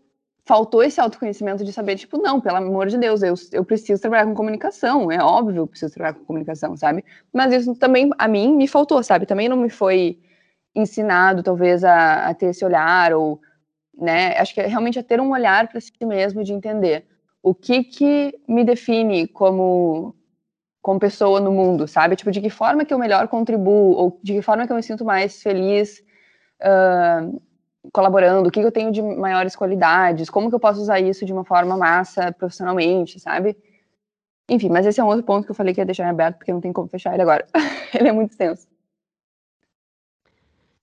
faltou esse autoconhecimento de saber, tipo, não, pelo amor de Deus, eu, eu preciso trabalhar com comunicação, é óbvio, eu preciso trabalhar com comunicação, sabe? Mas isso também, a mim, me faltou, sabe? Também não me foi ensinado, talvez, a, a ter esse olhar, ou, né, acho que é realmente a ter um olhar para si mesmo, de entender o que que me define como como pessoa no mundo, sabe? Tipo, de que forma que eu melhor contribuo, ou de que forma que eu me sinto mais feliz uh, colaborando, o que eu tenho de maiores qualidades, como que eu posso usar isso de uma forma massa profissionalmente, sabe? Enfim, mas esse é um outro ponto que eu falei que ia deixar aberto, porque não tem como fechar ele agora. ele é muito extenso.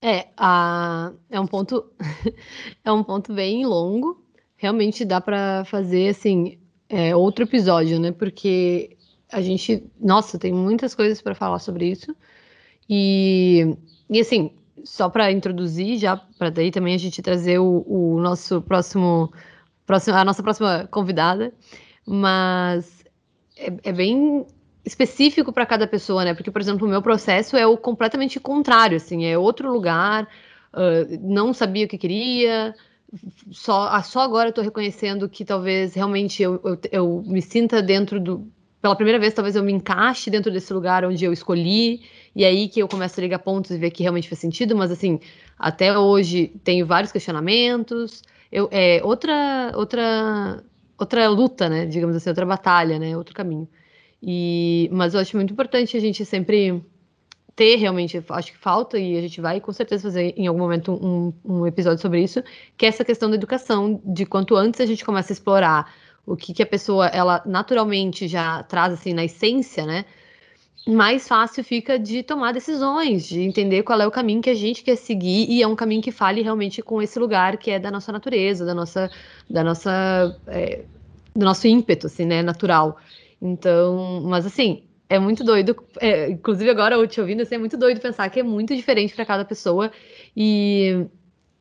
É, a, é um ponto é um ponto bem longo. Realmente dá para fazer assim é, outro episódio, né? Porque a gente, nossa, tem muitas coisas para falar sobre isso. E, e assim, só para introduzir, já para daí também a gente trazer o, o nosso próximo, próximo, a nossa próxima convidada, mas é, é bem específico para cada pessoa, né? Porque, por exemplo, o meu processo é o completamente contrário, assim, é outro lugar, uh, não sabia o que queria, só, só agora tô reconhecendo que talvez realmente eu, eu, eu me sinta dentro do. Pela primeira vez, talvez eu me encaixe dentro desse lugar onde eu escolhi, e aí que eu começo a ligar pontos e ver que realmente faz sentido, mas assim, até hoje tenho vários questionamentos. Eu, é outra, outra, outra luta, né? Digamos assim, outra batalha, né? Outro caminho. E, mas eu acho muito importante a gente sempre ter realmente, acho que falta, e a gente vai com certeza fazer em algum momento um, um episódio sobre isso, que é essa questão da educação, de quanto antes a gente começa a explorar o que, que a pessoa, ela naturalmente já traz assim na essência, né? mais fácil fica de tomar decisões, de entender qual é o caminho que a gente quer seguir e é um caminho que fale realmente com esse lugar que é da nossa natureza, da nossa, da nossa, é, do nosso ímpeto, assim, né, natural. Então, mas assim, é muito doido. É, inclusive, agora eu te ouvindo, assim, é muito doido pensar que é muito diferente para cada pessoa. E,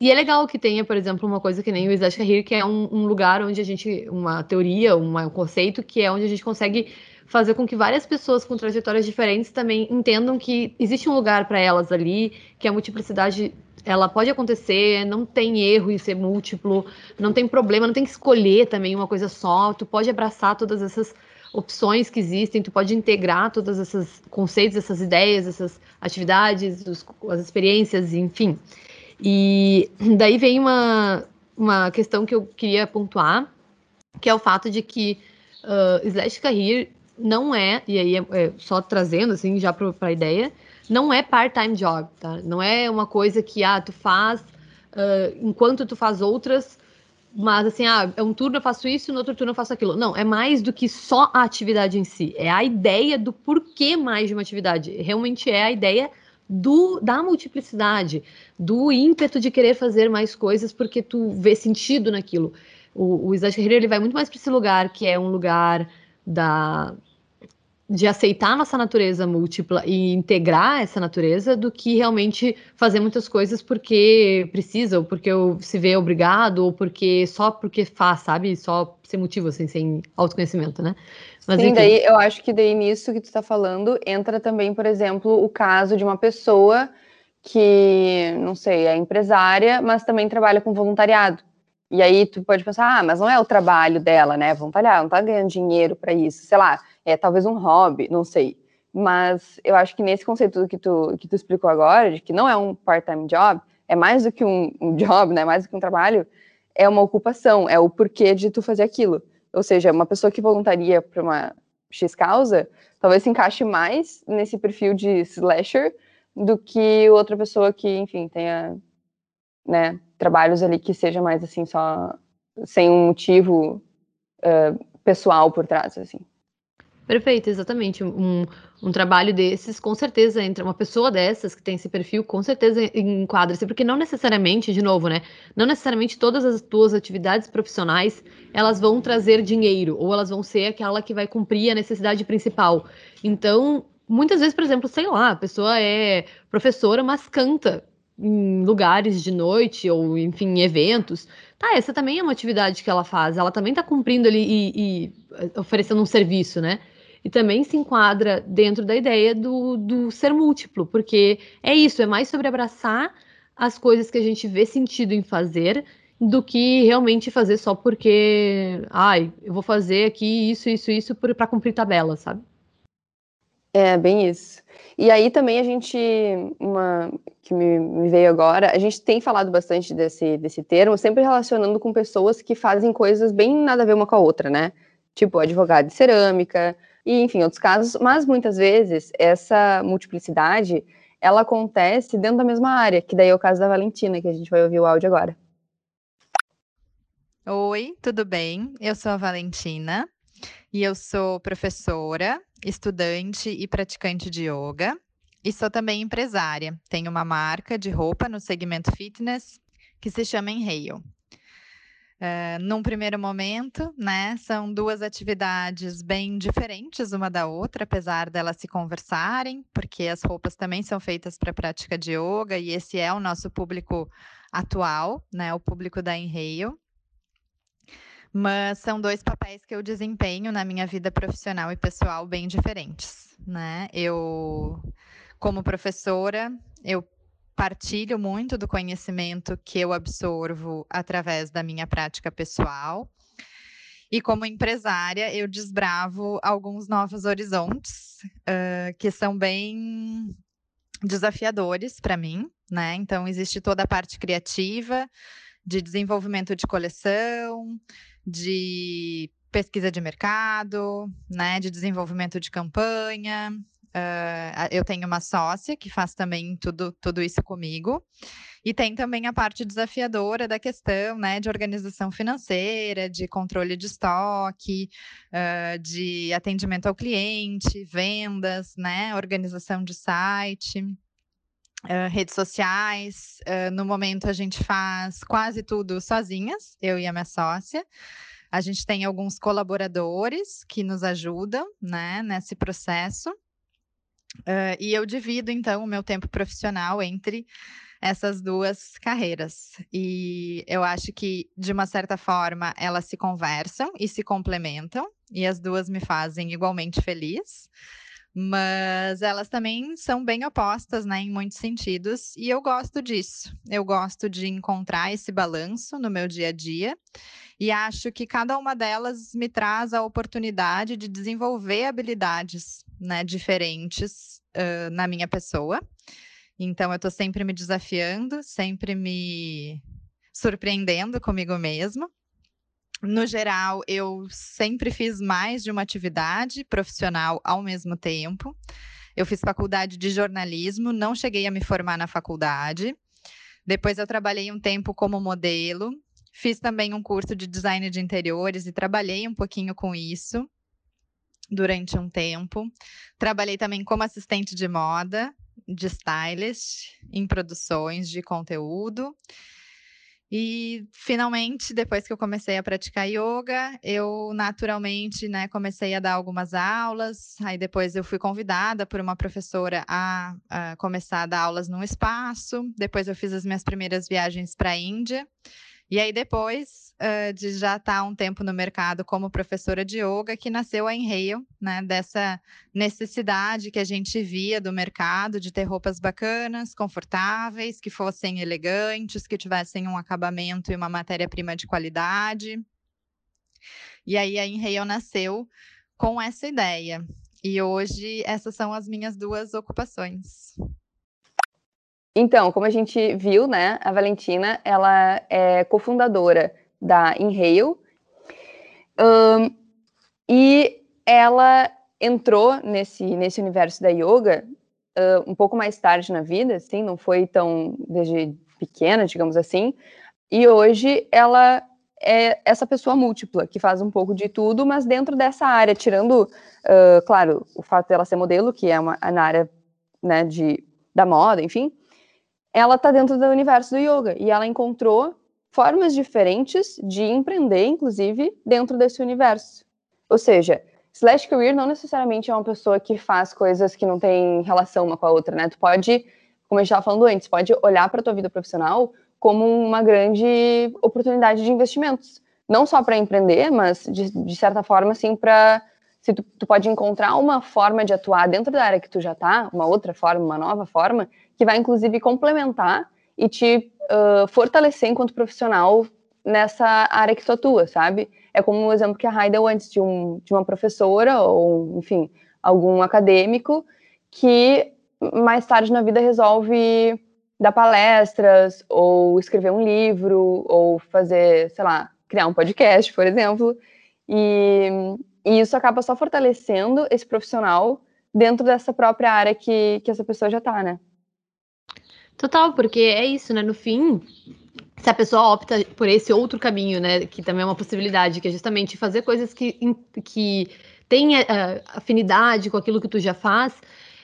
e é legal que tenha, por exemplo, uma coisa que nem o Isaac Kahir, que é um, um, lugar onde a gente. Uma teoria, uma, um conceito, que é onde a gente consegue fazer com que várias pessoas com trajetórias diferentes também entendam que existe um lugar para elas ali, que a multiplicidade ela pode acontecer, não tem erro em ser múltiplo, não tem problema, não tem que escolher também uma coisa só, tu pode abraçar todas essas opções que existem, tu pode integrar todos esses conceitos, essas ideias, essas atividades, os, as experiências, enfim. E daí vem uma, uma questão que eu queria pontuar, que é o fato de que uh, Slash Career não é, e aí é, é só trazendo assim já para a ideia, não é part-time job, tá? Não é uma coisa que ah, tu faz uh, enquanto tu faz outras mas assim, ah, é um turno eu faço isso, no outro turno eu faço aquilo. Não, é mais do que só a atividade em si. É a ideia do porquê mais de uma atividade. Realmente é a ideia do, da multiplicidade, do ímpeto de querer fazer mais coisas porque tu vê sentido naquilo. O, o Isaac Herrera, ele vai muito mais para esse lugar, que é um lugar da, de aceitar nossa natureza múltipla e integrar essa natureza do que realmente fazer muitas coisas porque precisa, ou porque se vê obrigado, ou porque só porque faz, sabe? Só sem motivo, assim, sem autoconhecimento, né? Mas, Sim, enfim. daí eu acho que daí nisso que tu está falando entra também, por exemplo, o caso de uma pessoa que, não sei, é empresária, mas também trabalha com voluntariado. E aí tu pode pensar, ah, mas não é o trabalho dela, né? Voluntariado, não tá ganhando dinheiro para isso, sei lá é talvez um hobby, não sei. Mas eu acho que nesse conceito que tu, que tu explicou agora, de que não é um part-time job, é mais do que um, um job, né? Mais do que um trabalho, é uma ocupação, é o porquê de tu fazer aquilo. Ou seja, uma pessoa que voluntaria para uma X causa, talvez se encaixe mais nesse perfil de slasher do que outra pessoa que, enfim, tenha, né, trabalhos ali que seja mais assim, só sem um motivo uh, pessoal por trás, assim. Perfeito, exatamente. Um, um trabalho desses, com certeza, entra uma pessoa dessas que tem esse perfil, com certeza enquadra-se, porque não necessariamente, de novo, né? Não necessariamente todas as tuas atividades profissionais elas vão trazer dinheiro, ou elas vão ser aquela que vai cumprir a necessidade principal. Então, muitas vezes, por exemplo, sei lá, a pessoa é professora, mas canta em lugares de noite, ou enfim, em eventos. Tá, essa também é uma atividade que ela faz, ela também está cumprindo ali e, e oferecendo um serviço, né? E também se enquadra dentro da ideia do, do ser múltiplo, porque é isso, é mais sobre abraçar as coisas que a gente vê sentido em fazer do que realmente fazer só porque, ai, eu vou fazer aqui isso, isso, isso para cumprir tabela, sabe? É, bem isso. E aí também a gente, uma que me, me, veio agora, a gente tem falado bastante desse, desse termo, sempre relacionando com pessoas que fazem coisas bem nada a ver uma com a outra, né? Tipo, advogado de cerâmica, e enfim, outros casos, mas muitas vezes essa multiplicidade ela acontece dentro da mesma área, que daí é o caso da Valentina, que a gente vai ouvir o áudio agora. Oi, tudo bem? Eu sou a Valentina e eu sou professora, estudante e praticante de yoga. E sou também empresária. Tenho uma marca de roupa no segmento fitness que se chama Enreio. Uh, num primeiro momento, né, são duas atividades bem diferentes uma da outra, apesar delas se conversarem, porque as roupas também são feitas para prática de yoga e esse é o nosso público atual, né, o público da Enreio. Mas são dois papéis que eu desempenho na minha vida profissional e pessoal bem diferentes, né? Eu, como professora, eu partilho muito do conhecimento que eu absorvo através da minha prática pessoal. E como empresária, eu desbravo alguns novos horizontes uh, que são bem desafiadores para mim, né? Então, existe toda a parte criativa, de desenvolvimento de coleção, de pesquisa de mercado, né, de desenvolvimento de campanha. Uh, eu tenho uma sócia que faz também tudo, tudo isso comigo. E tem também a parte desafiadora da questão né, de organização financeira, de controle de estoque, uh, de atendimento ao cliente, vendas, né, organização de site. Uh, redes sociais. No momento, a gente faz quase tudo sozinhas, eu e a minha sócia. A gente tem alguns colaboradores que nos ajudam né, nesse processo. Uh, e eu divido, então, o meu tempo profissional entre essas duas carreiras. E eu acho que, de uma certa forma, elas se conversam e se complementam, e as duas me fazem igualmente feliz mas elas também são bem opostas, né, em muitos sentidos, e eu gosto disso. Eu gosto de encontrar esse balanço no meu dia a dia, e acho que cada uma delas me traz a oportunidade de desenvolver habilidades, né, diferentes uh, na minha pessoa. Então, eu estou sempre me desafiando, sempre me surpreendendo comigo mesma no geral, eu sempre fiz mais de uma atividade profissional ao mesmo tempo. Eu fiz faculdade de jornalismo, não cheguei a me formar na faculdade. Depois eu trabalhei um tempo como modelo, fiz também um curso de design de interiores e trabalhei um pouquinho com isso durante um tempo. Trabalhei também como assistente de moda, de stylist, em produções de conteúdo. E finalmente, depois que eu comecei a praticar yoga, eu naturalmente, né, comecei a dar algumas aulas. Aí depois eu fui convidada por uma professora a, a começar a dar aulas num espaço. Depois eu fiz as minhas primeiras viagens para a Índia. E aí, depois uh, de já estar tá um tempo no mercado como professora de yoga, que nasceu a Enreio, né? Dessa necessidade que a gente via do mercado de ter roupas bacanas, confortáveis, que fossem elegantes, que tivessem um acabamento e uma matéria-prima de qualidade. E aí a Enreio nasceu com essa ideia. E hoje essas são as minhas duas ocupações. Então, como a gente viu, né, a Valentina, ela é cofundadora da Inhale, um, e ela entrou nesse, nesse universo da yoga uh, um pouco mais tarde na vida, assim, não foi tão desde pequena, digamos assim, e hoje ela é essa pessoa múltipla, que faz um pouco de tudo, mas dentro dessa área, tirando, uh, claro, o fato dela ser modelo, que é uma, na área né, de, da moda, enfim, ela está dentro do universo do yoga e ela encontrou formas diferentes de empreender, inclusive, dentro desse universo. Ou seja, slash career não necessariamente é uma pessoa que faz coisas que não têm relação uma com a outra, né? Tu pode, como gente estava falando antes, pode olhar para a tua vida profissional como uma grande oportunidade de investimentos. Não só para empreender, mas de, de certa forma, assim, para se tu, tu, pode encontrar uma forma de atuar dentro da área que tu já está, uma outra forma, uma nova forma, que vai inclusive complementar e te uh, fortalecer enquanto profissional nessa área que tu atua, sabe? É como o um exemplo que a Rai deu antes de, um, de uma professora ou, enfim, algum acadêmico que mais tarde na vida resolve dar palestras ou escrever um livro ou fazer, sei lá, criar um podcast, por exemplo. E, e isso acaba só fortalecendo esse profissional dentro dessa própria área que, que essa pessoa já está, né? Total, porque é isso, né? No fim, se a pessoa opta por esse outro caminho, né? Que também é uma possibilidade, que é justamente fazer coisas que, que têm uh, afinidade com aquilo que tu já faz,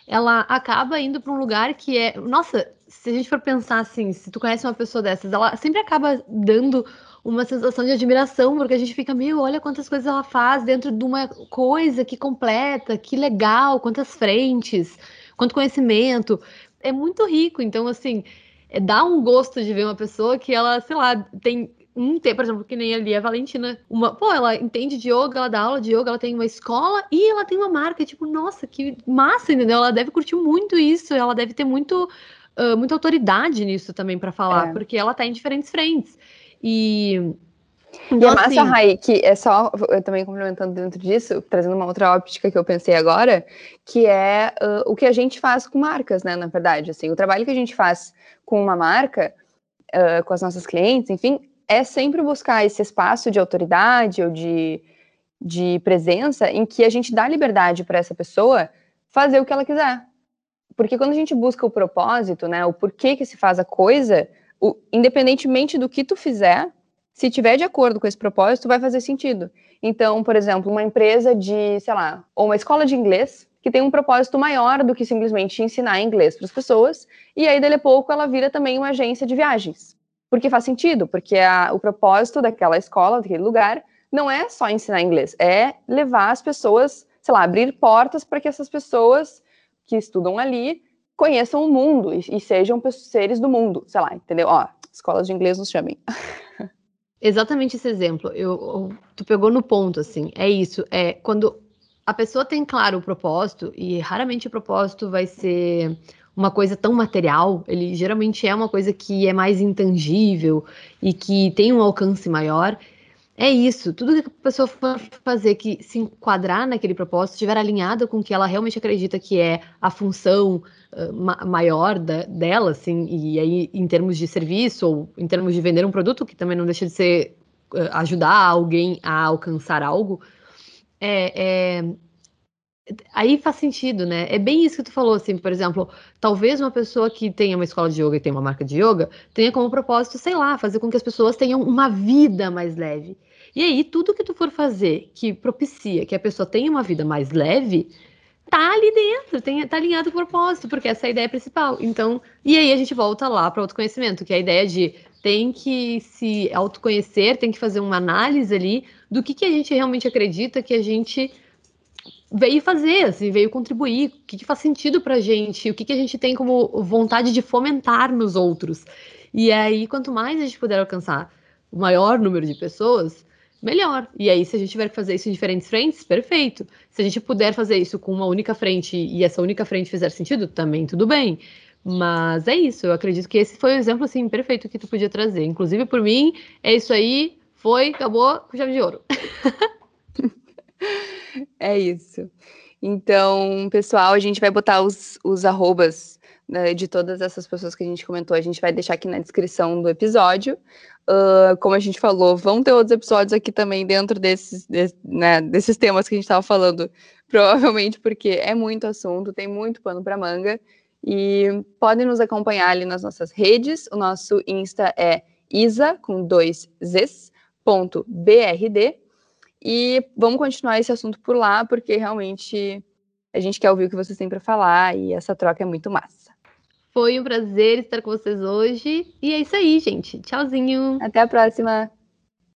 ela acaba indo para um lugar que é. Nossa, se a gente for pensar assim, se tu conhece uma pessoa dessas, ela sempre acaba dando uma sensação de admiração, porque a gente fica, meu, olha quantas coisas ela faz dentro de uma coisa que completa, que legal, quantas frentes, quanto conhecimento é muito rico. Então, assim, é, dá um gosto de ver uma pessoa que ela, sei lá, tem um tempo, por exemplo, que nem ali a Valentina, uma, pô, ela entende de yoga, ela dá aula de yoga, ela tem uma escola e ela tem uma marca, tipo, nossa, que massa, entendeu? Ela deve curtir muito isso, ela deve ter muito uh, muita autoridade nisso também para falar, é. porque ela está em diferentes frentes. E então, e é massa, assim, Rai, que é só, eu também complementando dentro disso, trazendo uma outra óptica que eu pensei agora, que é uh, o que a gente faz com marcas, né, na verdade, assim, o trabalho que a gente faz com uma marca, uh, com as nossas clientes, enfim, é sempre buscar esse espaço de autoridade ou de, de presença em que a gente dá liberdade para essa pessoa fazer o que ela quiser. Porque quando a gente busca o propósito, né, o porquê que se faz a coisa, o, independentemente do que tu fizer, se tiver de acordo com esse propósito, vai fazer sentido. Então, por exemplo, uma empresa de, sei lá, ou uma escola de inglês que tem um propósito maior do que simplesmente ensinar inglês para as pessoas, e aí, dali a pouco, ela vira também uma agência de viagens. Porque faz sentido, porque a, o propósito daquela escola, daquele lugar, não é só ensinar inglês, é levar as pessoas, sei lá, abrir portas para que essas pessoas que estudam ali conheçam o mundo e, e sejam seres do mundo, sei lá, entendeu? Ó, escolas de inglês nos chamem. Exatamente esse exemplo. Eu, tu pegou no ponto, assim. É isso. É quando a pessoa tem claro o propósito, e raramente o propósito vai ser uma coisa tão material, ele geralmente é uma coisa que é mais intangível e que tem um alcance maior. É isso, tudo que a pessoa for fazer que se enquadrar naquele propósito, estiver alinhado com o que ela realmente acredita que é a função uh, ma maior da, dela, assim, e aí em termos de serviço ou em termos de vender um produto, que também não deixa de ser uh, ajudar alguém a alcançar algo, é, é, aí faz sentido, né? É bem isso que tu falou, assim, por exemplo, talvez uma pessoa que tenha uma escola de yoga e tenha uma marca de yoga tenha como propósito, sei lá, fazer com que as pessoas tenham uma vida mais leve. E aí, tudo que tu for fazer que propicia que a pessoa tenha uma vida mais leve, tá ali dentro, tem, tá alinhado com o propósito, porque essa é a ideia principal. Então, e aí a gente volta lá para autoconhecimento, que é a ideia de tem que se autoconhecer, tem que fazer uma análise ali do que, que a gente realmente acredita que a gente veio fazer, assim, veio contribuir, o que, que faz sentido pra gente, o que, que a gente tem como vontade de fomentar nos outros. E aí, quanto mais a gente puder alcançar o maior número de pessoas, melhor. E aí, se a gente tiver que fazer isso em diferentes frentes, perfeito. Se a gente puder fazer isso com uma única frente e essa única frente fizer sentido, também tudo bem. Mas é isso, eu acredito que esse foi o exemplo, assim, perfeito que tu podia trazer. Inclusive, por mim, é isso aí, foi, acabou, com chave de ouro. É isso. Então, pessoal, a gente vai botar os, os arrobas né, de todas essas pessoas que a gente comentou, a gente vai deixar aqui na descrição do episódio. Uh, como a gente falou, vão ter outros episódios aqui também dentro desses, de, né, desses temas que a gente estava falando, provavelmente porque é muito assunto, tem muito pano para manga. E podem nos acompanhar ali nas nossas redes. O nosso Insta é isa com dois z's, ponto brd. E vamos continuar esse assunto por lá, porque realmente a gente quer ouvir o que vocês têm para falar e essa troca é muito massa. Foi um prazer estar com vocês hoje. E é isso aí, gente. Tchauzinho. Até a próxima.